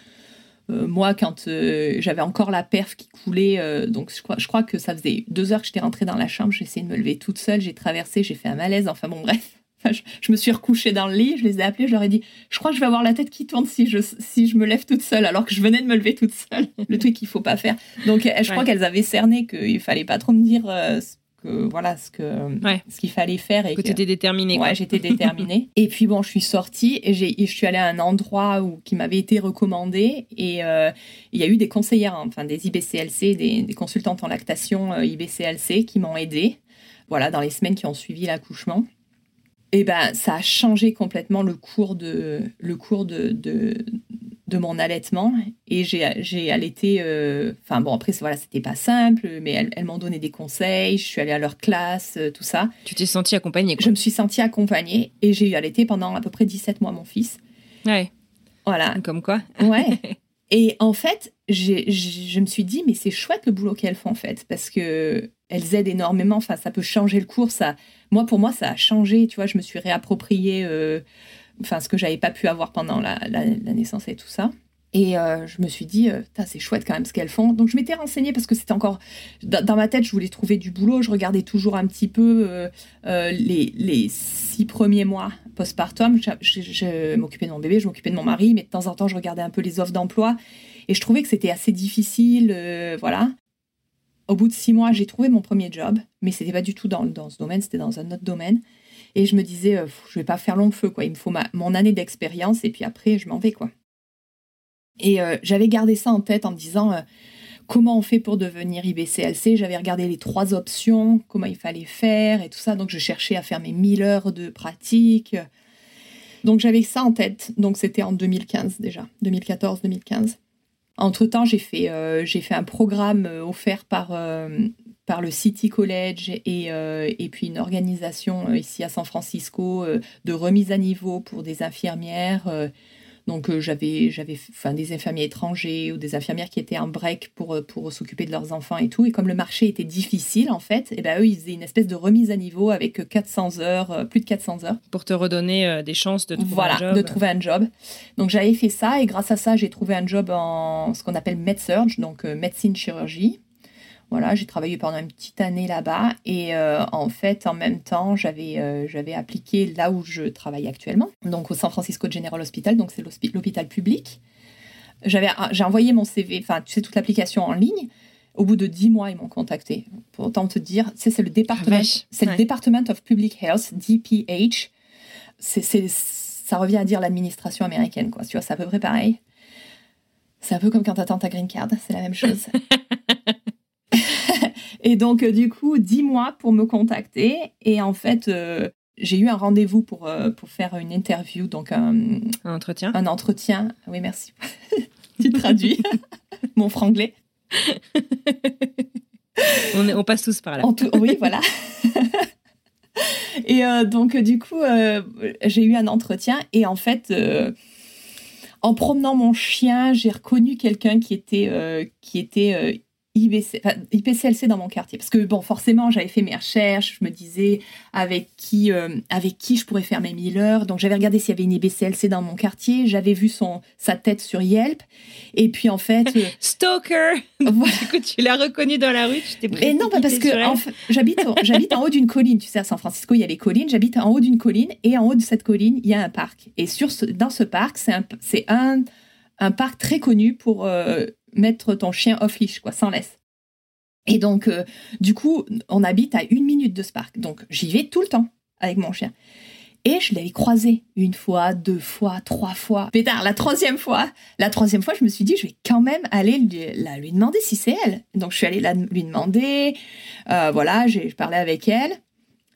moi, quand j'avais encore la perf qui coulait, donc je crois, je crois que ça faisait deux heures que j'étais rentrée dans la chambre, j'ai essayé de me lever toute seule, j'ai traversé, j'ai fait un malaise, enfin bon, bref je, me suis recouchée dans le lit, je les ai appelés, je leur ai dit, je crois que je vais avoir la tête qui tourne si je, si je me lève toute seule, alors que je venais de me lever toute seule. Le truc qu'il faut pas faire. Donc, je crois qu'elles avaient cerné qu'il fallait pas trop me dire euh, ce que, voilà, ce que, ce qu'il fallait faire. Et que, tu étais déterminée. Ouais, j'étais déterminée. et puis bon, je suis sortie et, je suis allée à un endroit où, qui m'avait été recommandé et euh, il y a eu des conseillères, enfin des IBCLC, des, des consultantes en lactation euh, IBCLC qui m'ont aidée. Voilà, dans les semaines qui ont suivi l'accouchement et ben ça a changé complètement le cours de le cours de, de, mon allaitement. Et j'ai allaité euh, enfin bon après voilà c'était pas simple mais elles, m'ont donné des conseils. Je suis allée à leur classe euh, tout ça. Tu t'es sentie accompagnée je me suis sentie accompagnée et j'ai eu allaité pendant à peu près 17 mois mon fils. Ouais. Voilà. Comme quoi. Ouais. Et en fait je me suis dit mais c'est chouette le boulot qu'elles font en fait parce que elles aident énormément. Enfin, ça peut changer le cours. Ça, moi, pour moi, ça a changé. Tu vois, je me suis réapproprié, euh, enfin, ce que j'avais pas pu avoir pendant la, naissance et tout ça. Et euh, je me suis dit, euh, c'est chouette quand même ce qu'elles font. Donc je m'étais renseignée parce que c'était encore dans, ma tête, je voulais trouver du boulot. Je regardais toujours un petit peu les, six premiers mois postpartum. Je, je m'occupais de mon bébé, je m'occupais de mon mari, mais de temps en temps, je regardais un peu les offres d'emploi. Et je trouvais que c'était assez difficile, voilà. Au bout de six mois, j'ai trouvé mon premier job, mais c'était pas du tout dans, ce domaine, c'était dans un autre domaine. Et je me disais, euh, je vais pas faire long feu, quoi. Il me faut mon année d'expérience et puis après, je m'en vais, quoi. Et euh, j'avais gardé ça en tête en me disant, euh, comment on fait pour devenir IBCLC J'avais regardé les trois options, comment il fallait faire et tout ça. Donc, je cherchais à faire mes 1000 heures de pratique. Donc, j'avais ça en tête. Donc, c'était en 2015 déjà, 2014-2015. Entre-temps, j'ai fait, euh, j'ai fait un programme euh, offert par, euh, par le City College et puis une organisation ici à San Francisco de remise à niveau pour des infirmières donc euh, j'avais j'avais enfin des infirmiers étrangers ou des infirmières qui étaient en break pour euh, pour s'occuper de leurs enfants et tout et comme le marché était difficile en fait, et eh ben eux ils faisaient une espèce de remise à niveau avec 400 heures, euh, plus de 400 heures pour te redonner des chances de trouver voilà, un job. de trouver un job. Donc j'avais fait ça et grâce à ça, j'ai trouvé un job en ce qu'on appelle med-surg, donc médecine chirurgie. Voilà, j'ai travaillé pendant une petite année là-bas et euh, en fait, en même temps, j'avais euh, j'avais appliqué là où je travaille actuellement, donc au San Francisco General Hospital, donc c'est l'hôpital public. J'avais j'ai envoyé mon CV, enfin tu sais toute l'application en ligne. Au bout de dix mois, ils m'ont contacté. Pour autant te dire, c'est le département, c'est le Department of Public Health, DPH. C'est ça revient à dire l'administration américaine, quoi. Tu vois, c'est à peu près pareil. C'est un peu comme quand tu attends ta green card, c'est la même chose. Et donc, euh, du coup, dix mois pour me contacter. Et en fait, euh, j'ai eu un rendez-vous pour, euh, pour faire une interview, donc un, Un entretien un entretien. Oui, merci. tu traduis mon franglais. on, est- on passe tous par là. Tout- oui, voilà. et euh, donc, du coup, euh, j'ai eu un entretien et en fait, euh, en promenant mon chien, j'ai reconnu quelqu'un qui était, qui était IBC, enfin, IPCLC dans mon quartier. Parce que, bon, forcément, j'avais fait mes recherches, je me disais avec qui, euh, avec qui je pourrais faire mes 1000 heures. Donc, j'avais regardé s'il y avait une IBCLC dans mon quartier, j'avais vu son, sa tête sur Yelp. Et puis, en fait. euh, Stalker voilà. Du coup, tu l'as reconnu dans la rue, tu t'es Mais non, pas parce que elle. en fait, j'habite, en haut d'une colline. Tu sais, à San Francisco, il y a les collines. J'habite en haut d'une colline et en haut de cette colline, il y a un parc. Et sur ce, dans ce parc, c'est un, c'est un, un parc très connu pour euh, mettre ton chien off leash, quoi, sans laisse. Et donc, euh, du coup, on habite à une minute de ce parc. Donc, j'y vais tout le temps avec mon chien. Et je l'avais croisé une fois, deux fois, trois fois. Pétard, la troisième fois, la troisième fois, je me suis dit, je vais quand même aller lui, la- lui demander si c'est elle. Donc, je suis allée la- lui demander. Euh, voilà, j'ai parlais avec elle.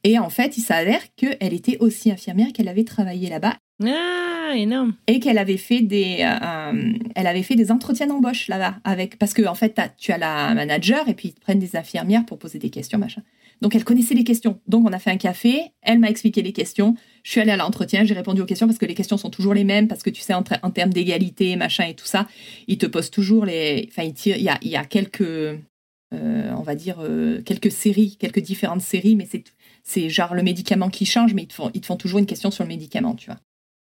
Et en fait, il s'avère qu'elle était aussi infirmière, qu'elle avait travaillé là-bas Ah, énorme. et qu'elle avait fait des, euh, elle avait fait des entretiens d'embauche là-bas avec, parce que en fait, tu as la manager et puis ils te prennent des infirmières pour poser des questions, machin. Donc elle connaissait les questions. Donc on a fait un café, elle m'a expliqué les questions. Je suis allée à l'entretien, j'ai répondu aux questions parce que les questions sont toujours les mêmes, parce que tu sais, en, termes d'égalité, machin et tout ça, ils te posent toujours les. Enfin, ils tirent- il y a, il y a quelques. euh, on va dire euh, quelques séries, quelques différentes séries, mais c'est c'est genre le médicament qui change, mais ils te font, ils te font toujours une question sur le médicament, tu vois.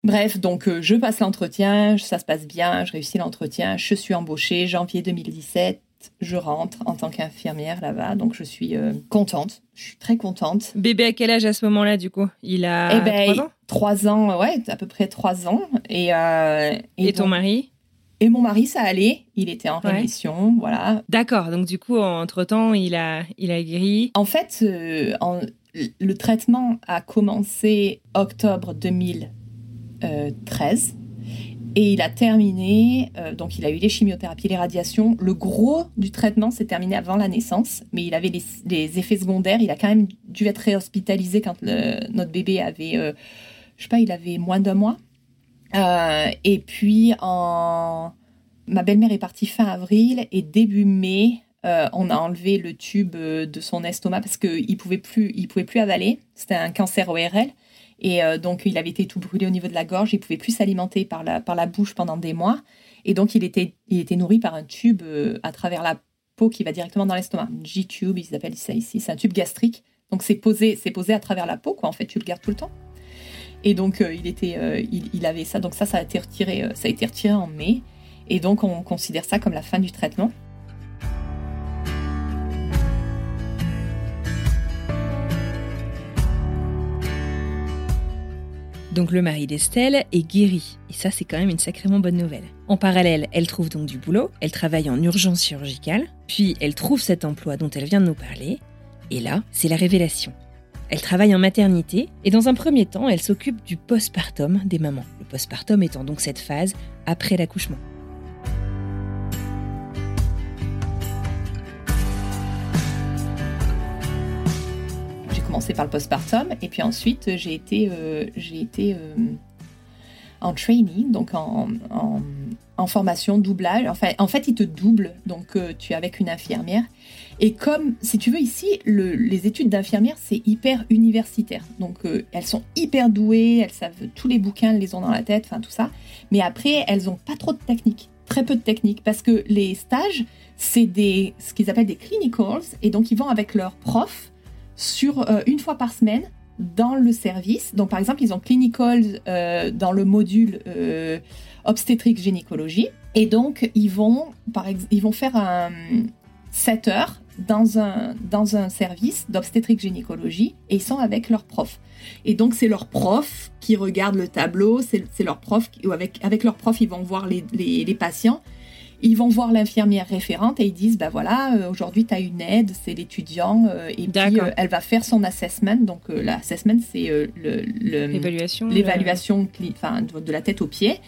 Bref, donc euh, je passe l'entretien, ça se passe bien, je réussis l'entretien, je suis embauchée, janvier 2017, je rentre en tant qu'infirmière là-bas, donc je suis euh, contente, je suis très contente. Bébé à quel âge à ce moment-là, du coup? Il a Eh ben, 3 ans? Trois ans, ouais, à peu près trois ans. Et, euh, Et, ton donc- mari? Et mon mari, ça allait, il était en Ouais. rémission, voilà. D'accord, donc du coup, entre-temps, il a, il a guéri. En fait, euh, en- le traitement a commencé octobre 2013 et il a terminé, euh, donc il a eu les chimiothérapies, les radiations. Le gros du traitement s'est terminé avant la naissance, mais il avait les, effets secondaires. Il a quand même dû être réhospitalisé quand notre bébé avait, euh, sais pas, il avait moins d'un mois. Euh, et puis, ma belle-mère est partie fin avril et début mai, euh, on a enlevé le tube euh, de son estomac parce qu'il pouvait plus, il pouvait plus avaler. C'était un cancer ORL. Et euh, donc, il avait été tout brûlé au niveau de la gorge. Il pouvait plus s'alimenter par la, par la bouche pendant des mois. Et donc, il était, il était nourri par un tube à travers la peau qui va directement dans l'estomac. G-tube, ils appellent ça ici. C'est un tube gastrique. Donc, c'est posé, posé à travers la peau, quoi. En fait, tu le gardes tout le temps. Et donc, il, était, il, il avait ça. Donc, ça, ça a été retiré, ça a été retiré en mai. Et donc, on considère ça comme la fin du traitement. Donc le mari d'Estelle est guéri. Et ça, c'est quand même une sacrément bonne nouvelle. En parallèle, elle trouve donc du boulot. Elle travaille en urgence chirurgicale. Puis elle trouve cet emploi dont elle vient de nous parler. Et là, c'est la révélation. Elle travaille en maternité et dans un premier temps, elle s'occupe du postpartum des mamans. Le postpartum étant donc cette phase après l'accouchement. Commencé par le postpartum et puis ensuite j'ai été, euh, été euh, en training, donc en, formation doublage. Enfin, en fait, ils te doublent, donc euh, tu es avec une infirmière. Et comme, si tu veux, ici, le- les études d'infirmière, c'est hyper universitaire. Donc, elles sont hyper douées, elles savent tous les bouquins, elles les ont dans la tête, enfin tout ça. Mais après, elles ont pas trop de technique, très peu de technique, parce que les stages, c'est ce qu'ils appellent des clinicals, et donc ils vont avec leurs profs sur euh, une fois par semaine dans le service. Donc, par exemple, ils ont clinical euh, dans le module euh, obstétrique gynécologie, et donc ils vont, par ils vont faire un 7 heures dans un, dans un service d'obstétrique gynécologie et ils sont avec leur prof. Et donc c'est leur prof qui regarde le tableau, c'est leur prof, qui- ou avec, avec leur prof ils vont voir les, les patients, ils vont voir l'infirmière référente et ils disent bah voilà euh, aujourd'hui tu as une aide c'est l'étudiant euh, et puis euh, elle va faire son assessment. Donc l'assessment c'est l'évaluation de la tête aux pieds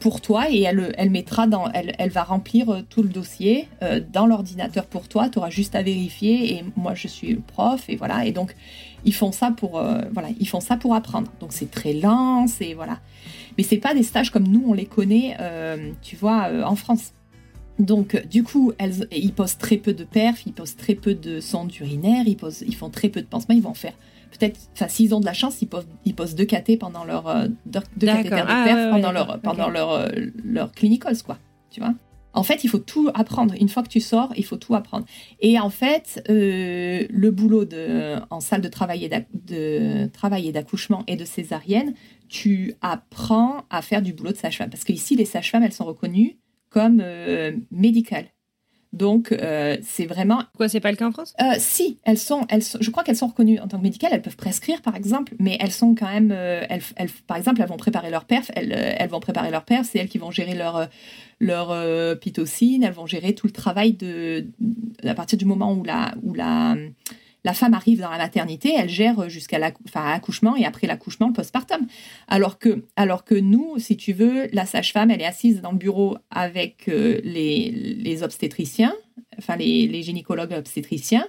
pour toi et elle elle mettra dans elle, elle va remplir tout le dossier dans l'ordinateur pour toi. Tu auras juste à vérifier et moi je suis prof et voilà. Et donc ils font ça pour voilà ils font ça pour apprendre. Donc c'est très lent c'est voilà. Mais c'est pas des stages comme nous on les connaît tu vois en France donc, du coup, elles, ils posent très peu de perfs, ils posent très peu de sondes urinaires, ils, posent, ils font très peu de pansements, ils vont faire peut-être, enfin, s'ils ont de la chance, ils posent, ils posent deux KT pendant leur, euh, deux, de ah, pendant, leur, pendant leur, euh, leur clinicals, quoi, tu vois. En fait, il faut tout apprendre. Une fois que tu sors, il faut tout apprendre. Et en fait, euh, le boulot de, en salle de travail et d'accouchement et de césarienne, tu apprends à faire du boulot de sage-femme. Parce qu'ici, les sages-femmes, elles sont reconnues comme euh, médicales. Donc, euh, c'est vraiment. Quoi, c'est pas le cas en France? Euh, Si, elles sont, elles je crois qu'elles sont reconnues en tant que médicales. Elles peuvent prescrire, par exemple, mais elles sont quand même. elles, par exemple, elles vont préparer leur perf. Elles, elles vont préparer leur perf. C'est elles qui vont gérer leur leur pitocine. Elles vont gérer tout le travail de à partir du moment où la où la la femme arrive dans la maternité, elle gère jusqu'à l'accouchement et après l'accouchement, le postpartum. Alors que, alors que nous, si tu veux, la sage-femme, elle est assise dans le bureau avec euh, les, obstétriciens, enfin les, gynécologues obstétriciens,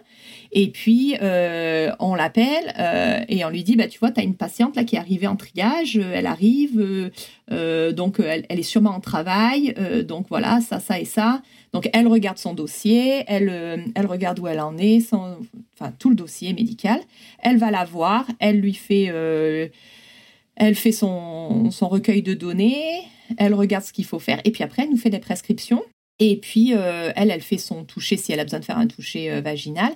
et puis euh, on l'appelle euh, et on lui dit, bah, tu vois, tu as une patiente là qui est arrivée en triage, elle arrive, donc elle, elle, est sûrement en travail, donc voilà, ça, ça et ça. Donc, elle regarde son dossier, elle, euh, elle regarde où elle en est, enfin, tout le dossier médical. Elle va la voir, elle lui fait, euh, elle fait son, son, recueil de données, elle regarde ce qu'il faut faire, et puis après, elle nous fait des prescriptions. Et puis, euh, elle, elle fait son toucher si elle a besoin de faire un toucher vaginal.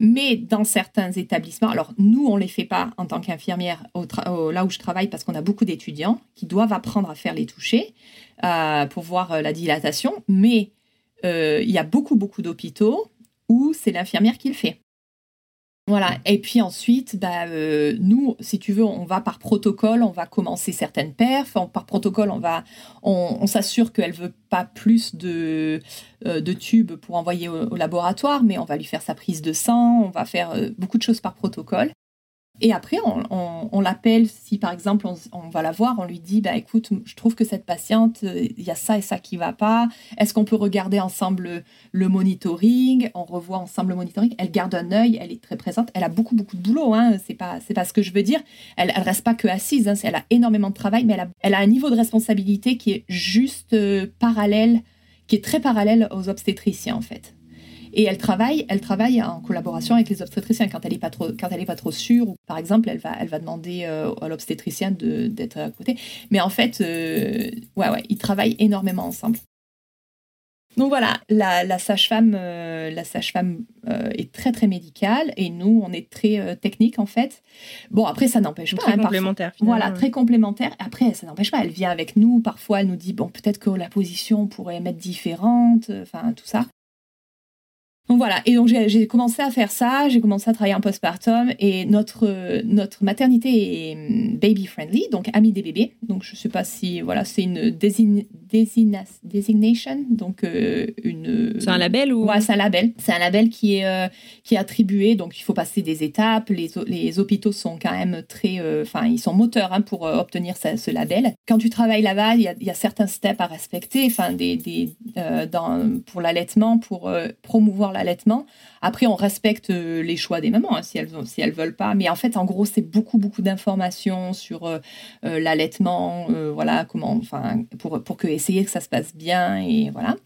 Mais dans certains établissements, alors nous, on ne les fait pas en tant qu'infirmière là où je travaille parce qu'on a beaucoup d'étudiants qui doivent apprendre à faire les touchés pour voir la dilatation. Mais il y a beaucoup, beaucoup d'hôpitaux où c'est l'infirmière qui le fait. Voilà. Et puis ensuite, bah, euh, nous, si tu veux, on va par protocole, on va commencer certaines perfs. par protocole, on va, on, s'assure qu'elle veut pas plus de, euh, de tubes pour envoyer au, laboratoire, mais on va lui faire sa prise de sang. On va faire beaucoup de choses par protocole. Et après, on, l'appelle, si par exemple on, va la voir, on lui dit, bah, écoute, je trouve que cette patiente, euh, il y a ça et ça qui va pas. Est-ce qu'on peut regarder ensemble le, monitoring? On revoit ensemble le monitoring. Elle garde un œil, elle est très présente. Elle a beaucoup, beaucoup de boulot, hein. c'est pas, pas ce que je veux dire. Elle, elle reste pas que assise, hein. elle a énormément de travail, mais elle a, elle a un niveau de responsabilité qui est juste euh, parallèle, qui est très parallèle aux obstétriciens en fait. Et elle travaille, elle travaille en collaboration avec les obstétriciens quand elle n'est pas trop, quand elle est pas trop sûre. Ou, par exemple, elle va, elle va demander euh, à l'obstétricien d'être à côté. Mais en fait, euh, ouais, ouais, ils travaillent énormément ensemble. Donc voilà, la, sage-femme, euh, la sage-femme est très très médicale et nous on est très technique en fait. Bon après ça n'empêche pas. Très hein, complémentaire. Voilà, très complémentaire. Après ça n'empêche pas, elle vient avec nous. Parfois elle nous dit bon peut-être que la position pourrait être différente, enfin tout ça. Donc voilà, et donc j'ai commencé à faire ça, j'ai commencé à travailler en postpartum et notre, notre maternité est hum, baby friendly, donc amie des bébés. Donc je ne sais pas si, voilà, c'est une designation, donc euh, une... C'est un label ou... Ouais, c'est un label. C'est un label qui est, euh, qui est attribué, donc il faut passer des étapes. Les, les hôpitaux sont quand même très... Euh, enfin, ils sont moteurs hein, pour obtenir ce, label. Quand tu travailles là-bas, il y a, y a, certains steps à respecter, enfin, des, des dans, pour l'allaitement, pour promouvoir la allaitement. Après, on respecte euh, les choix des mamans hein, si elles si elles veulent pas. Mais en fait, en gros, c'est beaucoup beaucoup d'informations sur euh, euh, l'allaitement, voilà comment, enfin pour pour que essayer que ça se passe bien et voilà.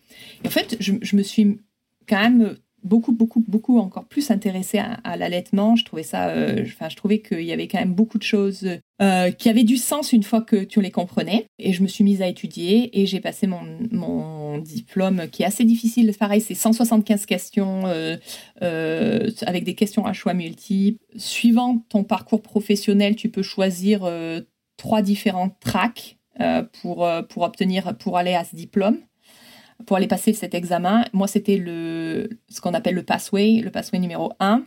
Et en fait, je, je me suis quand même beaucoup, beaucoup, beaucoup encore plus intéressée à, l'allaitement. Je trouvais ça, euh, enfin, je trouvais qu'il y avait quand même beaucoup de choses euh, qui avaient du sens une fois que tu les comprenais. Et je me suis mise à étudier et j'ai passé mon, mon, diplôme qui est assez difficile. Pareil, c'est 175 questions euh, avec des questions à choix multiples. Suivant ton parcours professionnel, tu peux choisir trois différents tracks pour, pour obtenir, pour aller à ce diplôme pour aller passer cet examen. Moi, c'était le, ce qu'on appelle le pathway, le pathway numéro 1.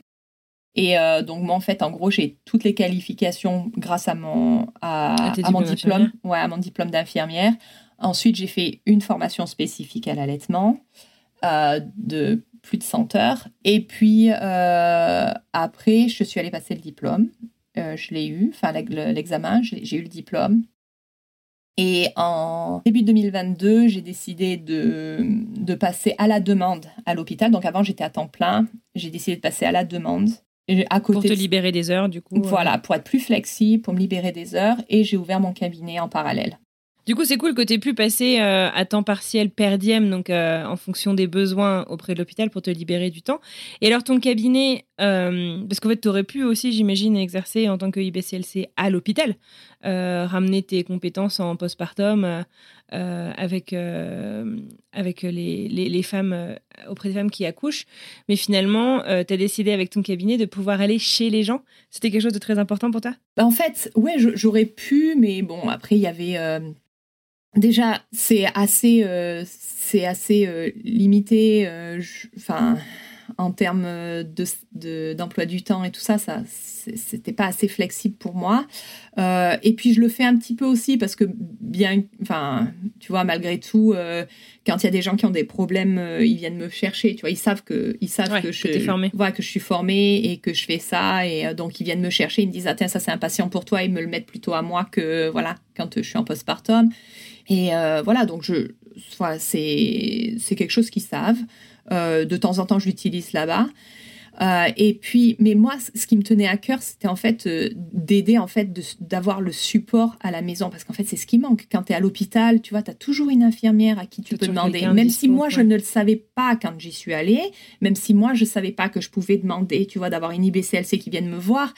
Et euh, donc, moi, en fait, en gros, j'ai toutes les qualifications grâce à mon, à, mon diplôme. d'infirmière. Ouais, à mon diplôme d'infirmière. Ensuite, j'ai fait une formation spécifique à l'allaitement euh, de plus de 100 heures. Et puis, euh, après, je suis allée passer le diplôme. Je l'ai eu, enfin, l'ex- l'examen, j'ai eu le diplôme. Et en début 2022, j'ai décidé de, de passer à la demande à l'hôpital. Donc avant, j'étais à temps plein. J'ai décidé de passer à la demande. Et à côté Pour te de- libérer des heures, du coup. euh. Voilà, pour être plus flexible, pour me libérer des heures. Et j'ai ouvert mon cabinet en parallèle. Du coup, c'est cool que tu aies pu passer euh, à temps partiel per diem, donc euh, en fonction des besoins auprès de l'hôpital pour te libérer du temps. Et alors, ton cabinet, euh, parce qu'en fait, tu aurais pu aussi, j'imagine, exercer en tant que IBCLC à l'hôpital, ramener tes compétences en postpartum avec, avec les, les, femmes, auprès des femmes qui accouchent. Mais finalement, tu as décidé avec ton cabinet de pouvoir aller chez les gens. C'était quelque chose de très important pour toi? Bah, en fait, ouais, j'aurais pu, mais bon, après, il y avait. Déjà, c'est assez, euh, c'est assez euh, limité. euh, Enfin, en termes euh, de, de- d'emploi du temps et tout ça, ça c'était pas assez flexible pour moi. Euh, et puis, je le fais un petit peu aussi parce que, bien, enfin, tu vois, malgré tout, euh, quand il y a des gens qui ont des problèmes, euh, ils viennent me chercher. Tu vois, ils savent que, ils savent Ouais, que que je, formée. voilà, que je suis formée et que je fais ça. Et donc, ils viennent me chercher, ils me disent, ah, tiens, ça, c'est un patient pour toi. Ils me le mettent plutôt à moi que, voilà, quand je suis en postpartum. Et voilà, donc je, voilà, c'est c'est quelque chose qu'ils savent. Euh, de temps en temps, je l'utilise là-bas. Euh, et puis, mais moi, ce qui me tenait à cœur, c'était en fait euh, d'aider, en fait, d'avoir le support à la maison. Parce qu'en fait, c'est ce qui manque. Quand tu es à l'hôpital, tu vois, tu as toujours une infirmière à qui tu peux demander. Même si moi, je ne le savais pas quand j'y suis allée, même si moi, je savais pas que je pouvais demander, tu vois, d'avoir une IBCLC qui vienne me voir,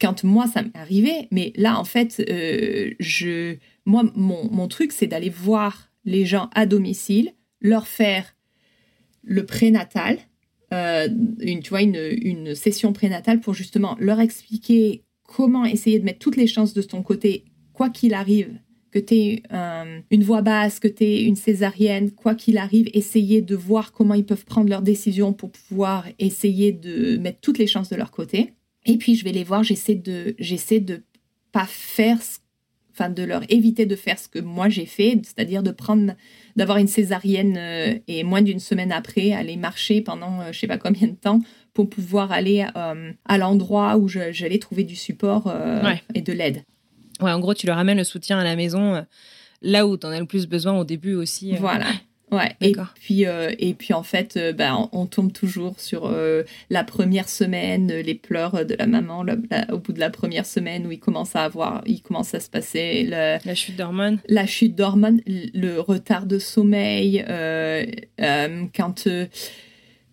quand moi, ça m'est arrivé. Mais là, en fait, euh, je, moi, mon, mon truc, c'est d'aller voir les gens à domicile, leur faire le prénatal, euh, une, tu vois, une, une session prénatale pour justement leur expliquer comment essayer de mettre toutes les chances de ton côté, quoi qu'il arrive, que tu aies une voix basse, que tu aies une césarienne, quoi qu'il arrive, essayer de voir comment ils peuvent prendre leurs décisions pour pouvoir essayer de mettre toutes les chances de leur côté. Et puis je vais les voir, j'essaie de, j'essaie de pas faire ce enfin de leur éviter de faire ce que moi j'ai fait, c'est-à-dire de prendre, d'avoir une césarienne euh, et moins d'une semaine après aller marcher pendant euh, je sais pas combien de temps pour pouvoir aller euh, à l'endroit où j'allais trouver du support euh, Ouais. et de l'aide. Ouais, en gros, tu leur amènes le soutien à la maison, là où tu en as le plus besoin au début aussi. Voilà. Ouais. Et puis, euh, et puis en fait, euh, bah, on, on tombe toujours sur euh, la première semaine, les pleurs de la maman, la- la- au bout de la première semaine où il commence à avoir, il commence à se passer le, La chute d'hormones. la chute d'hormones, le retard de sommeil, quand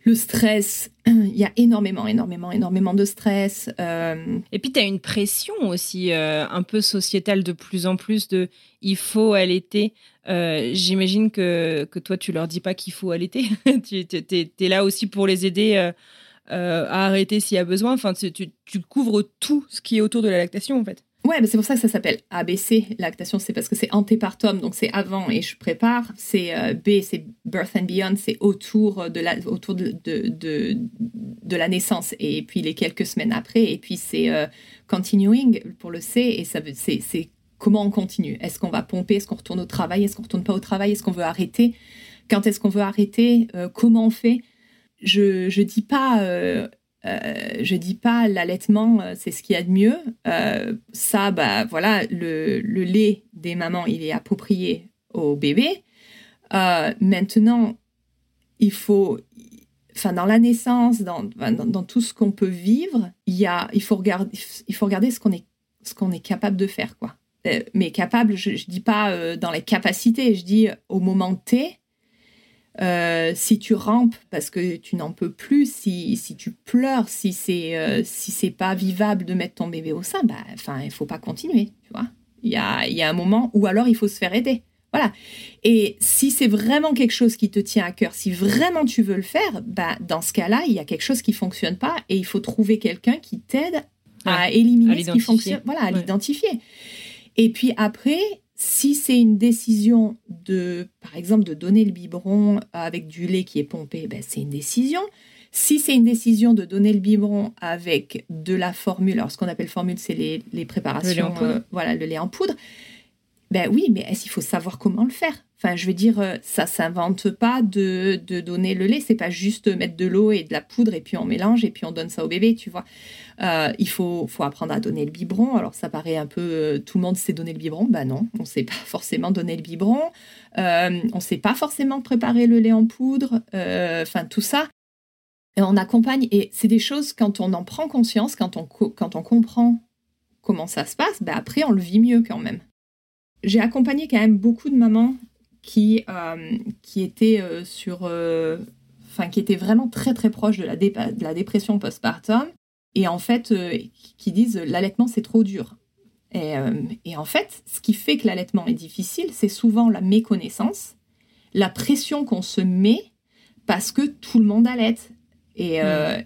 le stress, il y a énormément, énormément, énormément de stress. euh, Et puis, tu as une pression aussi, euh, un peu sociétale de plus en plus de il faut allaiter. Euh, J'imagine que, que toi, tu leur dis pas qu'il faut allaiter. tu es, là aussi pour les aider à arrêter s'il y a besoin. Enfin, tu- tu couvres tout ce qui est autour de la lactation, en fait. Ouais, mais c'est pour ça que ça s'appelle ABC, lactation, c'est parce que c'est antépartum, donc c'est avant et je prépare. C'est euh, B, c'est birth and beyond, c'est autour de la, autour de, de, de, la naissance et puis les quelques semaines après. Et puis c'est euh, continuing pour le C et ça veut, c'est, comment on continue. Est-ce qu'on va pomper? Est-ce qu'on retourne au travail? Est-ce qu'on retourne pas au travail? Est-ce qu'on veut arrêter? Quand est-ce qu'on veut arrêter? Euh, Comment on fait? Je je dis pas euh, je dis pas l'allaitement, euh, c'est ce qu'il y a de mieux. Euh, ça, bah voilà, le, le lait des mamans, il est approprié au bébé. Maintenant, il faut, enfin dans la naissance, dans, dans, tout ce qu'on peut vivre, il y a, il faut regarder, il faut regarder ce qu'on est, ce qu'on est capable de faire, quoi. Mais capable, je, je dis pas dans les capacités, je dis au moment T. Euh, si tu rampes parce que tu n'en peux plus, si, si tu pleures, si c'est euh, si c'est pas vivable de mettre ton bébé au sein, bah, enfin, il faut pas continuer, tu vois. Il y a, y a un moment où alors il faut se faire aider. Voilà. Et si c'est vraiment quelque chose qui te tient à cœur, si vraiment tu veux le faire, bah, dans ce cas-là, il y a quelque chose qui fonctionne pas et il faut trouver quelqu'un qui t'aide à éliminer à ce qui fonctionne. Voilà, à Ouais. l'identifier. Et puis après, si c'est une décision de, par exemple, de donner le biberon avec du lait qui est pompé, ben, c'est une décision. Si c'est une décision de donner le biberon avec de la formule, alors ce qu'on appelle formule, c'est les, les, préparations, euh, voilà, le lait en poudre. Ben oui, mais est-ce qu'il faut savoir comment le faire? Enfin, je veux dire, euh, ça s'invente pas de, de, donner le lait. C'est pas juste mettre de l'eau et de la poudre et puis on mélange et puis on donne ça au bébé, tu vois. Euh, il faut, faut apprendre à donner le biberon. Alors ça paraît un peu, tout le monde sait donner le biberon. Ben non, on sait pas forcément donner le biberon. Euh, on sait pas forcément préparer le lait en poudre. Enfin, tout ça. Et on accompagne et c'est des choses quand on en prend conscience, quand on, quand on comprend comment ça se passe, ben après on le vit mieux quand même j'ai accompagné quand même beaucoup de mamans qui, euh, qui étaient euh, sur. Euh, enfin, qui étaient vraiment très très proches de la, de la dépression postpartum et en fait, qui disent l'allaitement c'est trop dur. Et, et, en fait, ce qui fait que l'allaitement est difficile, c'est souvent la méconnaissance, la pression qu'on se met parce que tout le monde allaite. Et, et,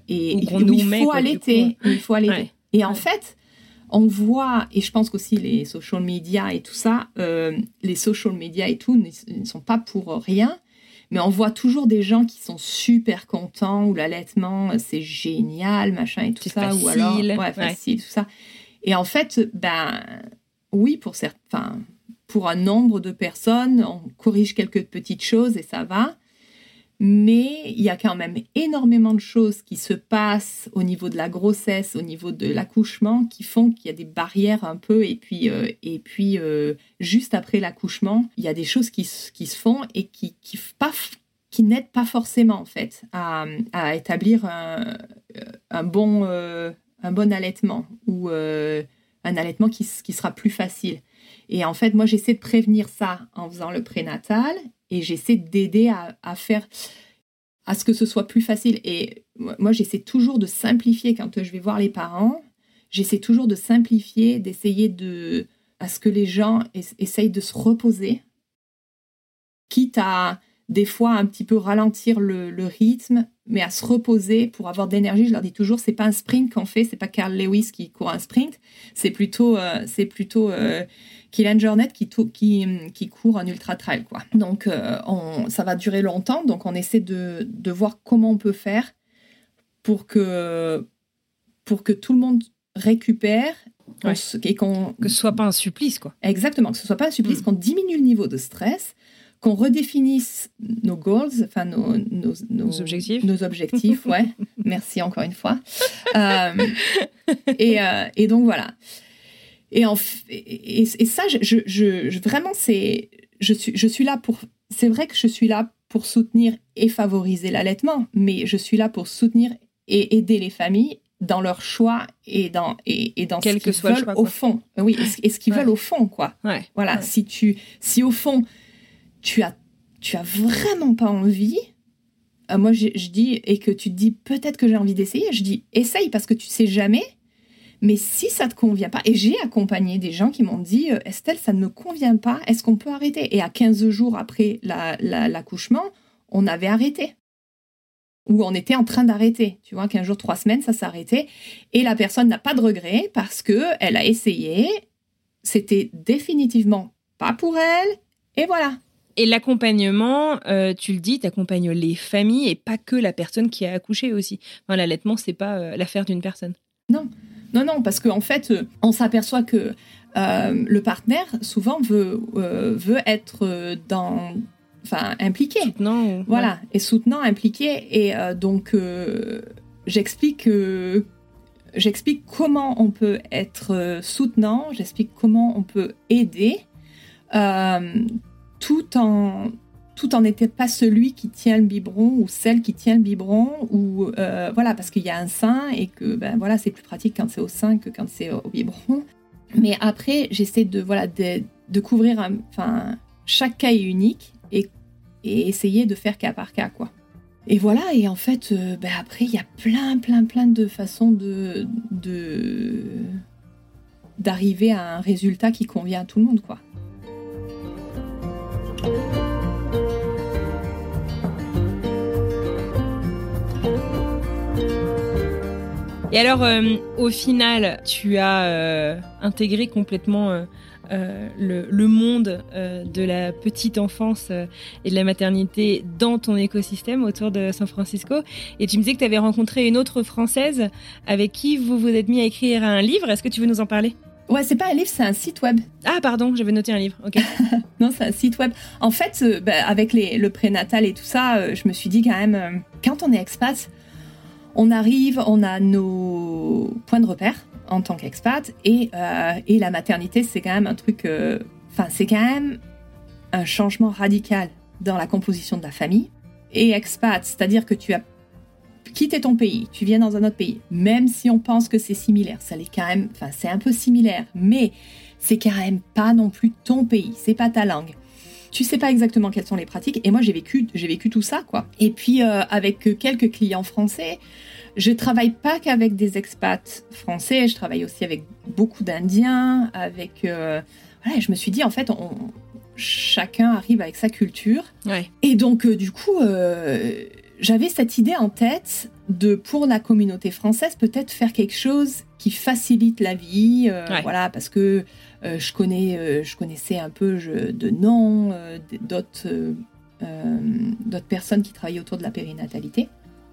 il, faut allaiter, il faut allaiter. Et en fait, on voit, et je pense qu'aussi les social media et tout ça, euh, les social media et tout ne, sont pas pour rien, mais on voit toujours des gens qui sont super contents, où l'allaitement, c'est génial, machin et tout ça, ou alors, ouais, facile, tout ça. Et en fait, ben, oui, pour certains, pour un nombre de personnes, on corrige quelques petites choses et ça va mais il y a quand même énormément de choses qui se passent au niveau de la grossesse, au niveau de l'accouchement, qui font qu'il y a des barrières un peu, et puis, euh, et puis euh, juste après l'accouchement, il y a des choses qui, qui se font et qui, qui, n'aident pas forcément en fait à, à établir un, un bon, euh, un bon allaitement ou un allaitement qui, qui sera plus facile. Et en fait, moi, j'essaie de prévenir ça en faisant le prénatal et j'essaie d'aider à, faire à ce que ce soit plus facile. Et moi, j'essaie toujours de simplifier quand je vais voir les parents. J'essaie toujours de simplifier, d'essayer de à ce que les gens essayent de se reposer, quitte à des fois un petit peu ralentir le, rythme, mais à se reposer pour avoir d'énergie. Je leur dis toujours, c'est pas un sprint qu'on fait, c'est pas Carl Lewis qui court un sprint, c'est plutôt, euh, c'est plutôt euh, Kylian Jornet qui, qui, qui court un ultra trail. Quoi. Donc euh, on, ça va durer longtemps, donc on essaie de, de voir comment on peut faire pour que, pour que tout le monde récupère et qu'on que ce soit pas un supplice quoi. Exactement, que ce soit pas un supplice, mm. qu'on diminue le niveau de stress qu'on redéfinisse nos goals, enfin nos, nos, objectifs. Nos objectifs, ouais. Merci encore une fois. Euh, et, euh, et, donc voilà. Et, en, et, et ça, je, je, vraiment, c'est, je suis, je suis là pour. C'est vrai que je suis là pour soutenir et favoriser l'allaitement, mais je suis là pour soutenir et aider les familles dans leur choix et dans et, et dans Quel ce qu'ils veulent au fond. Oui, et ce, qu'ils veulent au fond, quoi. Ouais. Voilà. Si tu, si au fond tu as, tu as vraiment pas envie, euh, moi je, dis, et que tu te dis peut-être que j'ai envie d'essayer, je dis essaye parce que tu sais jamais. Mais si ça te convient pas, et j'ai accompagné des gens qui m'ont dit euh, Estelle, ça ne me convient pas, est-ce qu'on peut arrêter? Et à 15 jours après l'accouchement, on avait arrêté. Ou on était en train d'arrêter. Tu vois, 15 jours, 3 semaines, ça s'arrêtait. Et la personne n'a pas de regret parce que elle a essayé. C'était définitivement pas pour elle. Et voilà. Et l'accompagnement, euh, tu le dis, tu accompagnes les familles et pas que la personne qui a accouché aussi. Enfin, l'allaitement, c'est pas euh, l'affaire d'une personne. Non, non, non, parce qu'en en fait, euh, on s'aperçoit que le partenaire souvent veut, veut être dans, enfin, impliqué. Soutenant. Voilà, et soutenant, impliqué. Et donc, j'explique j'explique comment on peut être soutenant, j'explique comment on peut aider tout en tout en n'était pas celui qui tient le biberon ou celle qui tient le biberon ou euh, voilà parce qu'il y a un sein et que ben voilà c'est plus pratique quand c'est au sein que quand c'est au biberon. Mais après j'essaie de voilà de, couvrir enfin chaque cas est unique et, et, essayer de faire cas par cas quoi. Et voilà et en fait euh, ben après il y a plein plein plein de façons de d'arriver à un résultat qui convient à tout le monde quoi Et alors, euh, au final, tu as euh, intégré complètement euh, le, monde de la petite enfance et de la maternité dans ton écosystème autour de San Francisco. Et tu me disais que tu avais rencontré une autre Française avec qui vous vous êtes mis à écrire un livre. Est-ce que tu veux nous en parler? Ouais, c'est pas un livre, c'est un site web. Ah, pardon, j'avais noté un livre. Ok. non, c'est un site web. En fait, bah, avec les, le prénatal et tout ça, je me suis dit quand même, quand on est expat, on arrive, on a nos points de repère en tant qu'expat et, euh, et la maternité, c'est quand même un truc. Euh, enfin, c'est quand même un changement radical dans la composition de la famille. Et expat, c'est-à-dire que tu as quitté ton pays, tu viens dans un autre pays, même si on pense que c'est similaire, ça l'est quand même. Enfin, c'est un peu similaire, mais c'est quand même pas non plus ton pays, c'est pas ta langue tu sais pas exactement quelles sont les pratiques. Et moi, j'ai vécu, j'ai vécu tout ça, quoi. Et puis, euh, avec quelques clients français, je travaille pas qu'avec des expats français, je travaille aussi avec beaucoup d'Indiens, avec. Euh, voilà, je me suis dit, en fait, on, chacun arrive avec sa culture. Et donc, euh, du coup, j'avais cette idée en tête de, pour la communauté française, peut-être faire quelque chose qui facilite la vie. Voilà, parce que euh, je, connais, euh, je connaissais un peu de noms euh, d'autres d'autres personnes qui travaillaient autour de la périnatalité.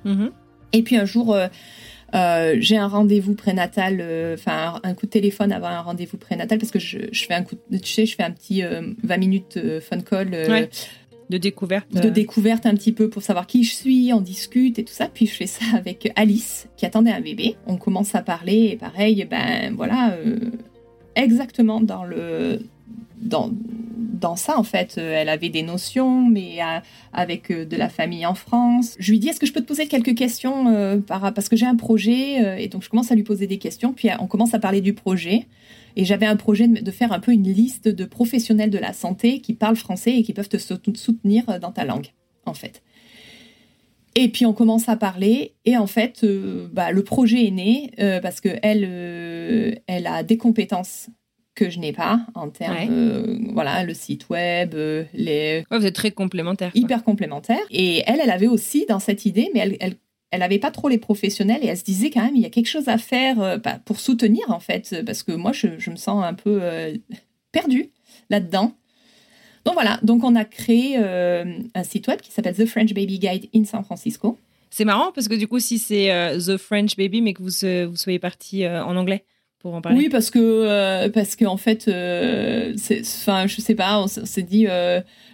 Mm-hmm. Et puis un jour, j'ai un rendez-vous prénatal, enfin un, coup de téléphone avant un rendez-vous prénatal parce que je, fais un coup, tu sais, je fais un petit 20 minutes phone call. De découverte. De découverte un petit peu pour savoir qui je suis, on discute et tout ça. Puis je fais ça avec Alice qui attendait un bébé. On commence à parler et pareil, ben voilà, exactement dans le dans, dans ça en fait. Euh, elle avait des notions, mais euh, avec euh, de la famille en France. Je lui dis est-ce que je peux te poser quelques questions par, parce que j'ai un projet et donc je commence à lui poser des questions. Puis on commence à parler du projet. Et j'avais un projet de, faire un peu une liste de professionnels de la santé qui parlent français et qui peuvent te soutenir dans ta langue en fait. Et puis on commence à parler et en fait, euh, bah, le projet est né euh, parce que elle, euh, elle a des compétences que je n'ai pas en termes, voilà, le site web, les. vous êtes très complémentaires. Hyper complémentaires. Et elle, elle avait aussi dans cette idée, mais elle, elle, elle avait pas trop les professionnels et elle se disait quand même il y a quelque chose à faire bah, pour soutenir en fait parce que moi je, je me sens un peu perdue là-dedans donc voilà, donc on a créé euh, un site web qui s'appelle The French Baby Guide in San Francisco. C'est marrant parce que du coup, si c'est euh, The French Baby, mais que vous, euh, vous soyez parti en anglais pour en parler. Oui, parce que parce qu'en fait, enfin, je sais pas, on s'est dit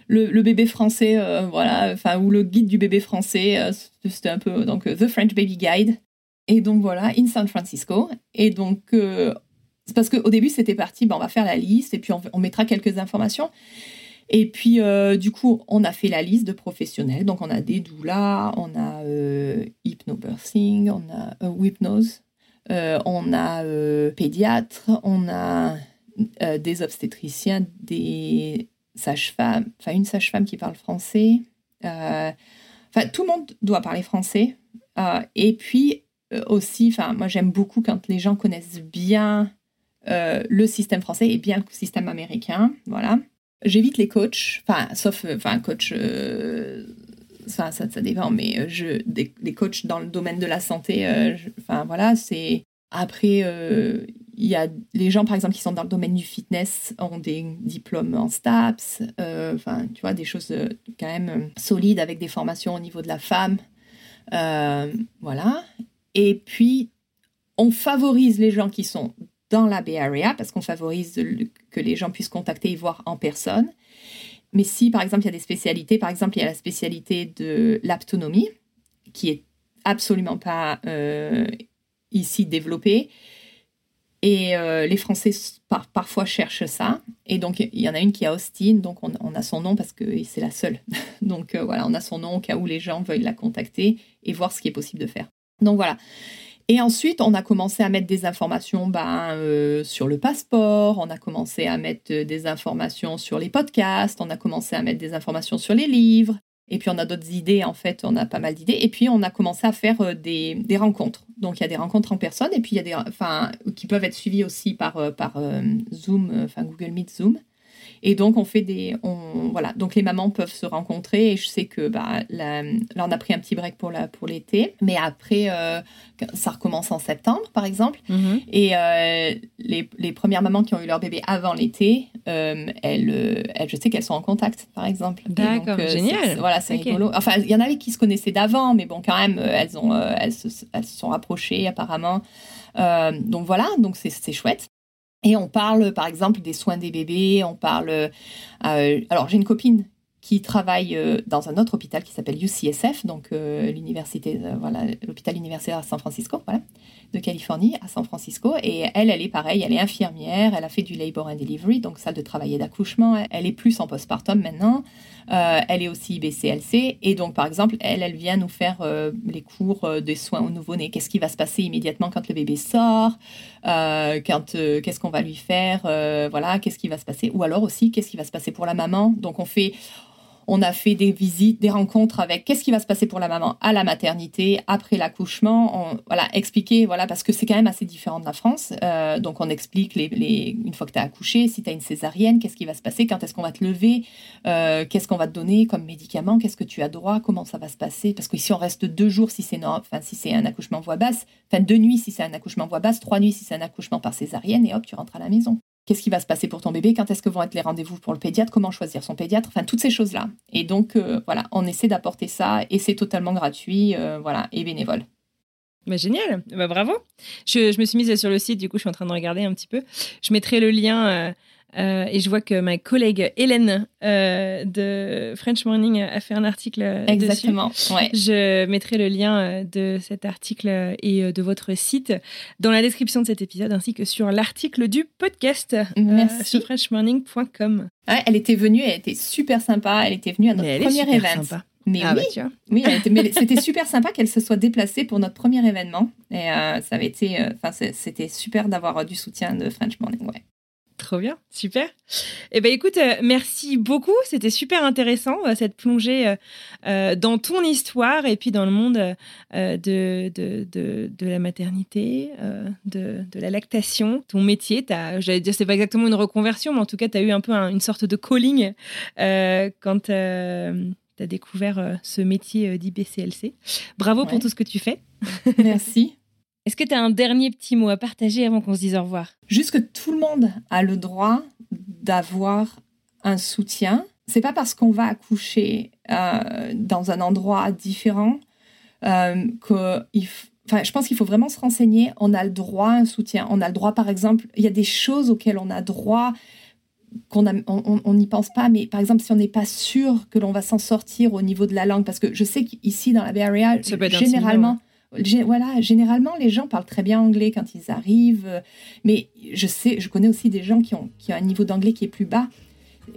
le, bébé français, voilà, enfin ou le guide du bébé français, c'était un peu donc The French Baby Guide. Et donc voilà, in San Francisco. Et donc c'est parce qu'au début c'était parti, ben, on va faire la liste et puis on, mettra quelques informations. Et puis, euh, du coup, on a fait la liste de professionnels. Donc, on a des doulas, on a euh, hypnobirthing, on a euh, hypnose, euh, on a pédiatre, on a des obstétriciens, des sages-femmes, enfin, une sage-femme qui parle français. Enfin, tout le monde doit parler français. et puis, aussi, enfin, moi, j'aime beaucoup quand les gens connaissent bien le système français et bien le système américain. Voilà. J'évite les coachs, enfin, sauf, euh, enfin, coach, euh, ça, ça, dépend, mais euh, je, des, coachs dans le domaine de la santé, voilà, c'est. Après, il y a les gens, par exemple, qui sont dans le domaine du fitness, ont des diplômes en STAPS, enfin, tu vois, des choses quand même solides avec des formations au niveau de la femme. voilà. Et puis, on favorise les gens qui sont dans la Bay Area parce qu'on favorise que les gens puissent contacter et voir en personne. Mais si, par exemple, il y a des spécialités, par exemple, il y a la spécialité de l'aptonomie, qui est absolument pas euh, ici développée. Et euh, les Français parfois cherchent ça. Et donc, il y en a une qui est Austin, donc on, a son nom parce que c'est la seule. donc euh, voilà, on a son nom au cas où les gens veuillent la contacter et voir ce qui est possible de faire. Donc voilà. Et ensuite, on a commencé à mettre des informations ben, euh, sur le passeport, on a commencé à mettre des informations sur les podcasts, on a commencé à mettre des informations sur les livres. Et puis, on a d'autres idées, en fait, on a pas mal d'idées. Et puis, on a commencé à faire euh, des, rencontres. Donc, il y a des rencontres en personne et puis il y a des, enfin, qui peuvent être suivies aussi par, par Zoom, enfin Google Meet Zoom. Et donc, on fait des. On, voilà. Donc, les mamans peuvent se rencontrer. Et je sais que bah, là, on a pris un petit break pour l'été. Pour mais après, euh, ça recommence en septembre, par exemple. Mhm. Et euh, les, les, premières mamans qui ont eu leur bébé avant l'été, euh, elles, elles, je sais qu'elles sont en contact, par exemple. D'accord, génial. Voilà, c'est rigolo. Enfin, il y en avait qui se connaissaient d'avant, mais bon, quand même, elles, ont, elles, se, elles se sont rapprochées, apparemment. donc voilà, donc c'est chouette. Et on parle, par exemple, des soins des bébés. On parle. Euh, alors, j'ai une copine qui travaille euh, dans un autre hôpital qui s'appelle UCSF, donc euh, l'hôpital universitaire à San Francisco, de Californie à San Francisco. Et elle, elle est pareille, elle est infirmière, elle a fait du labor and delivery, donc salle de travail et d'accouchement. Elle est plus en postpartum maintenant. Euh, elle est aussi BCLC. Et donc, par exemple, elle, vient nous faire euh, les cours euh, des soins au nouveau-né. Qu'est-ce qui va se passer immédiatement quand le bébé sort? Qu'est-ce qu'on va lui faire? Voilà, qu'est-ce qui va se passer? Ou alors aussi, qu'est-ce qui va se passer pour la maman? Donc, on fait on a fait des visites, des rencontres avec qu'est-ce qui va se passer pour la maman à la maternité, après l'accouchement. Voilà, expliquer, voilà, parce que c'est quand même assez différent de la France. Euh, donc, on explique une fois que tu as accouché, si tu as une césarienne, qu'est-ce qui va se passer, quand est-ce qu'on va te lever, euh, qu'est-ce qu'on va te donner comme médicament, qu'est-ce que tu as droit, comment ça va se passer. Parce que si on reste deux jours si c'est enfin, si c'est un accouchement voix basse, enfin deux nuits si c'est un accouchement voix basse, trois nuits si c'est un accouchement par césarienne, et hop, tu rentres à la maison qu'est-ce qui va se passer pour ton bébé, quand est-ce que vont être les rendez-vous pour le pédiatre, comment choisir son pédiatre, enfin toutes ces choses-là. Et donc euh, voilà, on essaie d'apporter ça et c'est totalement gratuit, euh, voilà, et bénévole. Bah, génial, bah, bravo. Je, je, me suis mise sur le site, du coup je suis en train de regarder un petit peu. Je mettrai le lien euh, euh, et je vois que ma collègue Hélène euh, de French Morning a fait un article Exactement, Ouais. Je mettrai le lien euh, de cet article et de votre site dans la description de cet épisode ainsi que sur l'article du podcast sur frenchmorning.com. Ouais, elle était venue, elle était super sympa, elle était venue à notre premier événement. Mais ah, oui, bah, oui c'était super sympa qu'elle se soit déplacée pour notre premier événement. Et ça avait été, enfin, c'était super d'avoir du soutien de French Morning. Ouais. Trop bien, super. Eh ben écoute, euh, merci beaucoup. C'était super intéressant euh, cette plongée euh, dans ton histoire et puis dans le monde de, de, de, la maternité, de, de, la lactation, ton métier. J'allais dire, c'est pas exactement une reconversion, mais en tout cas, tu as eu un peu une sorte de calling quand tu as découvert ce métier d'IBCLC. Bravo pour tout ce que tu fais. Merci. Est-ce que tu as un dernier petit mot à partager avant qu'on se dise au revoir? Juste que tout le monde a le droit d'avoir un soutien. C'est pas parce qu'on va accoucher euh, dans un endroit différent euh, que Enfin, je pense qu'il faut vraiment se renseigner. On a le droit à un soutien. On a le droit, par exemple, il y a des choses auxquelles on a droit qu'on on n'y pense pas, mais par exemple, si on n'est pas sûr que l'on va s'en sortir au niveau de la langue, parce que je sais qu'ici, dans la Bay Area, généralement, voilà, généralement, les gens parlent très bien anglais quand ils arrivent, euh, mais je sais, je connais aussi des gens qui ont, qui un niveau d'anglais qui est plus bas.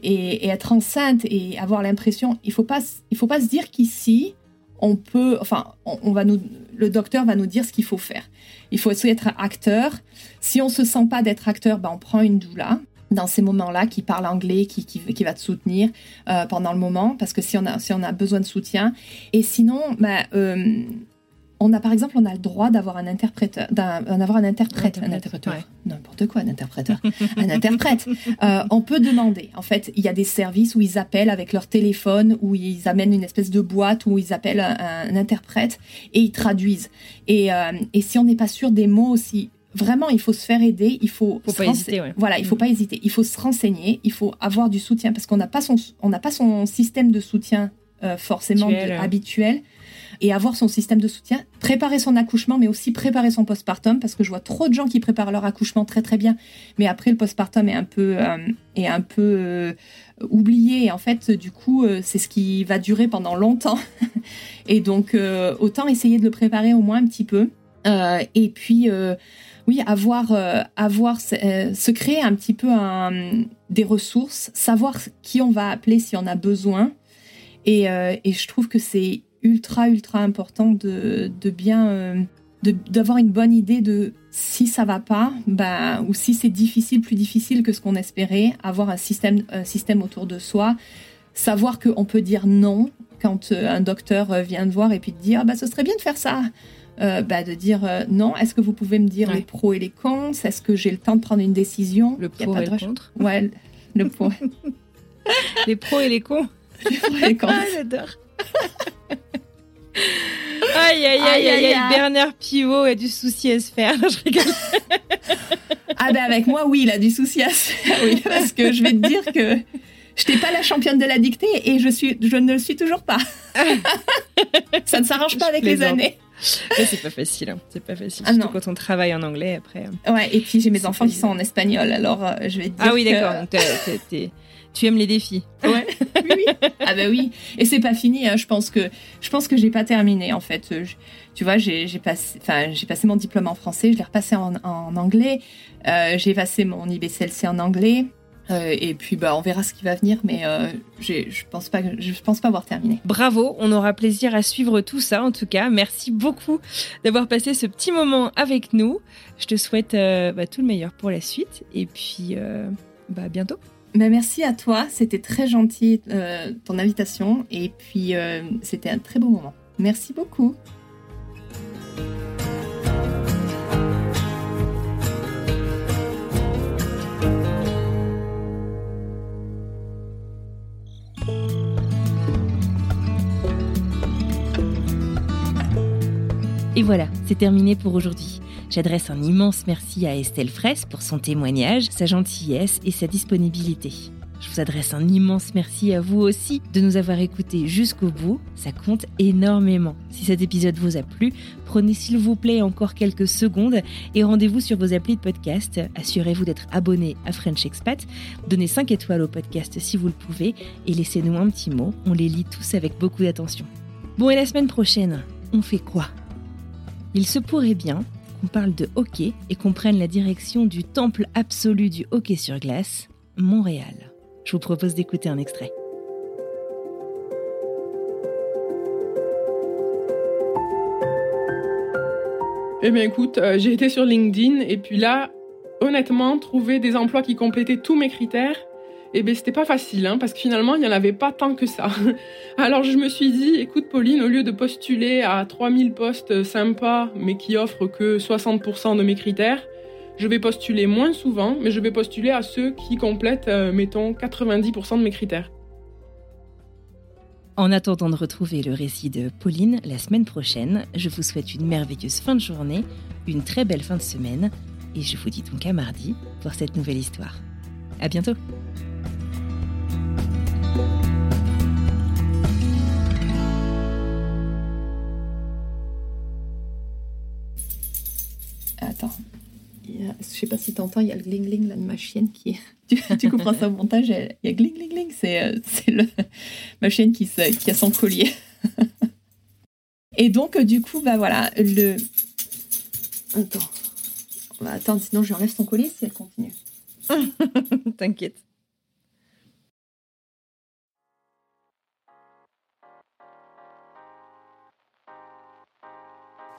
Et, être enceinte et avoir l'impression, il faut pas, il faut pas se dire qu'ici, on peut, enfin, on, va nous, le docteur va nous dire ce qu'il faut faire. Il faut aussi être acteur. Si on se sent pas d'être acteur, ben on prend une doula dans ces moments-là qui parle anglais, qui, qui, qui va te soutenir euh, pendant le moment, parce que si on a, si on a besoin de soutien. Et sinon, ben, euh, on a par exemple, on a le droit d'avoir un interpréteur, d'avoir un, interprète, un interpréteur, n'importe quoi, un interpréteur, un interprète. Euh, on peut demander. En fait, il y a des services où ils appellent avec leur téléphone, où ils amènent une espèce de boîte où ils appellent un, interprète et ils traduisent. Et, euh, et si on n'est pas sûr des mots aussi, vraiment, il faut se faire aider. Il faut, faut pas hésiter. Voilà, il faut mm. pas hésiter. Il faut se renseigner. Il faut avoir du soutien parce qu'on n'a pas son, on n'a pas son système de soutien euh, forcément habituel et avoir son système de soutien, préparer son accouchement, mais aussi préparer son postpartum, parce que je vois trop de gens qui préparent leur accouchement très très bien, mais après le postpartum est un peu, euh, est un peu euh, oublié, et en fait, du coup, euh, c'est ce qui va durer pendant longtemps. et donc, autant essayer de le préparer au moins un petit peu. et puis, oui, avoir, avoir se créer un petit peu des ressources, savoir qui on va appeler si on a besoin. Et je trouve que c'est ultra, ultra important de, de bien. Euh, d'avoir une bonne idée de si ça va pas, bah, ou si c'est difficile, plus difficile que ce qu'on espérait, avoir un système, un système autour de soi, savoir qu'on peut dire non quand euh, un docteur euh, vient te voir et puis te dire bah, ce serait bien de faire ça. bah, de dire non, est-ce que vous pouvez me dire les pros et les cons Est-ce que j'ai le temps de prendre une décision? Le pro et le contre Ouais, le pour. les pros et les cons. Les pros et les cons. Ah, j'adore. Aïe, aïe, aïe, aïe, aïe, Bernard Pivot a du souci à se faire. Je rigole. Ah ben avec moi, oui, il a du souci à se faire, oui, parce que je vais te dire que je n'étais pas la championne de la dictée et je, suis, je ne le suis toujours pas. Ça ne s'arrange pas avec les années. c'est pas facile, hein. c'est pas facile. Ah, surtout quand on travaille en anglais après. Ouais, et puis j'ai mes enfants qui sont en espagnol, alors euh, je vais te dire. Ah oui, d'accord. Tu aimes les défis. Ouais. oui, oui. Ah bah oui. Et c'est pas fini. Hein. Je pense que je pense que j'ai pas terminé en fait. tu vois, j'ai passé, enfin j'ai passé mon diplôme en français, je l'ai repassé en, en anglais. Euh, j'ai passé mon IBCLC en anglais. Euh, et puis bah on verra ce qui va venir, mais euh, je pense pas, je pense pas avoir terminé. Bravo, on aura plaisir à suivre tout ça en tout cas. Merci beaucoup d'avoir passé ce petit moment avec nous. Je te souhaite euh, bah, tout le meilleur pour la suite et puis bah, à bientôt. Bah, merci à toi, c'était très gentil ton invitation et puis c'était un très beau moment. Merci beaucoup. Et voilà, c'est terminé pour aujourd'hui. J'adresse un immense merci à Estelle Fraisse pour son témoignage, sa gentillesse et sa disponibilité. Je vous adresse un immense merci à vous aussi de nous avoir écoutés jusqu'au bout. Ça compte énormément. Si cet épisode vous a plu, prenez s'il vous plaît encore quelques secondes et rendez-vous sur vos applis de podcast. Assurez-vous d'être abonné à French Expat. Donnez 5 étoiles au podcast si vous le pouvez et laissez-nous un petit mot. On les lit tous avec beaucoup d'attention. Bon, et la semaine prochaine, on fait quoi? Il se pourrait bien qu'on parle de hockey et qu'on prenne la direction du temple absolu du hockey sur glace, Montréal. Je vous propose d'écouter un extrait. Eh bien écoute, euh, j'ai été sur LinkedIn et puis là, honnêtement, trouver des emplois qui complétaient tous mes critères, eh bien c'était pas facile, hein, parce que finalement, il n'y en avait pas tant que ça. Alors je me suis dit, écoute Pauline, au lieu de postuler à 3000 postes sympas, mais qui offrent que 60% de mes critères, je vais postuler moins souvent, mais je vais postuler à ceux qui complètent, euh, mettons, 90% de mes critères. En attendant de retrouver le récit de Pauline la semaine prochaine, je vous souhaite une merveilleuse fin de journée, une très belle fin de semaine, et je vous dis donc à mardi pour cette nouvelle histoire. À bientôt! Je sais pas si tu entends, il y a le gling gling là de ma chienne qui. Tu, tu couperas ça au montage, il y a gling gling gling, c'est euh, ma chienne qui, a son collier. Et donc, du coup, bah voilà, le. Attends. Bah, attends, sinon je enlève son collier si elle continue. T'inquiète.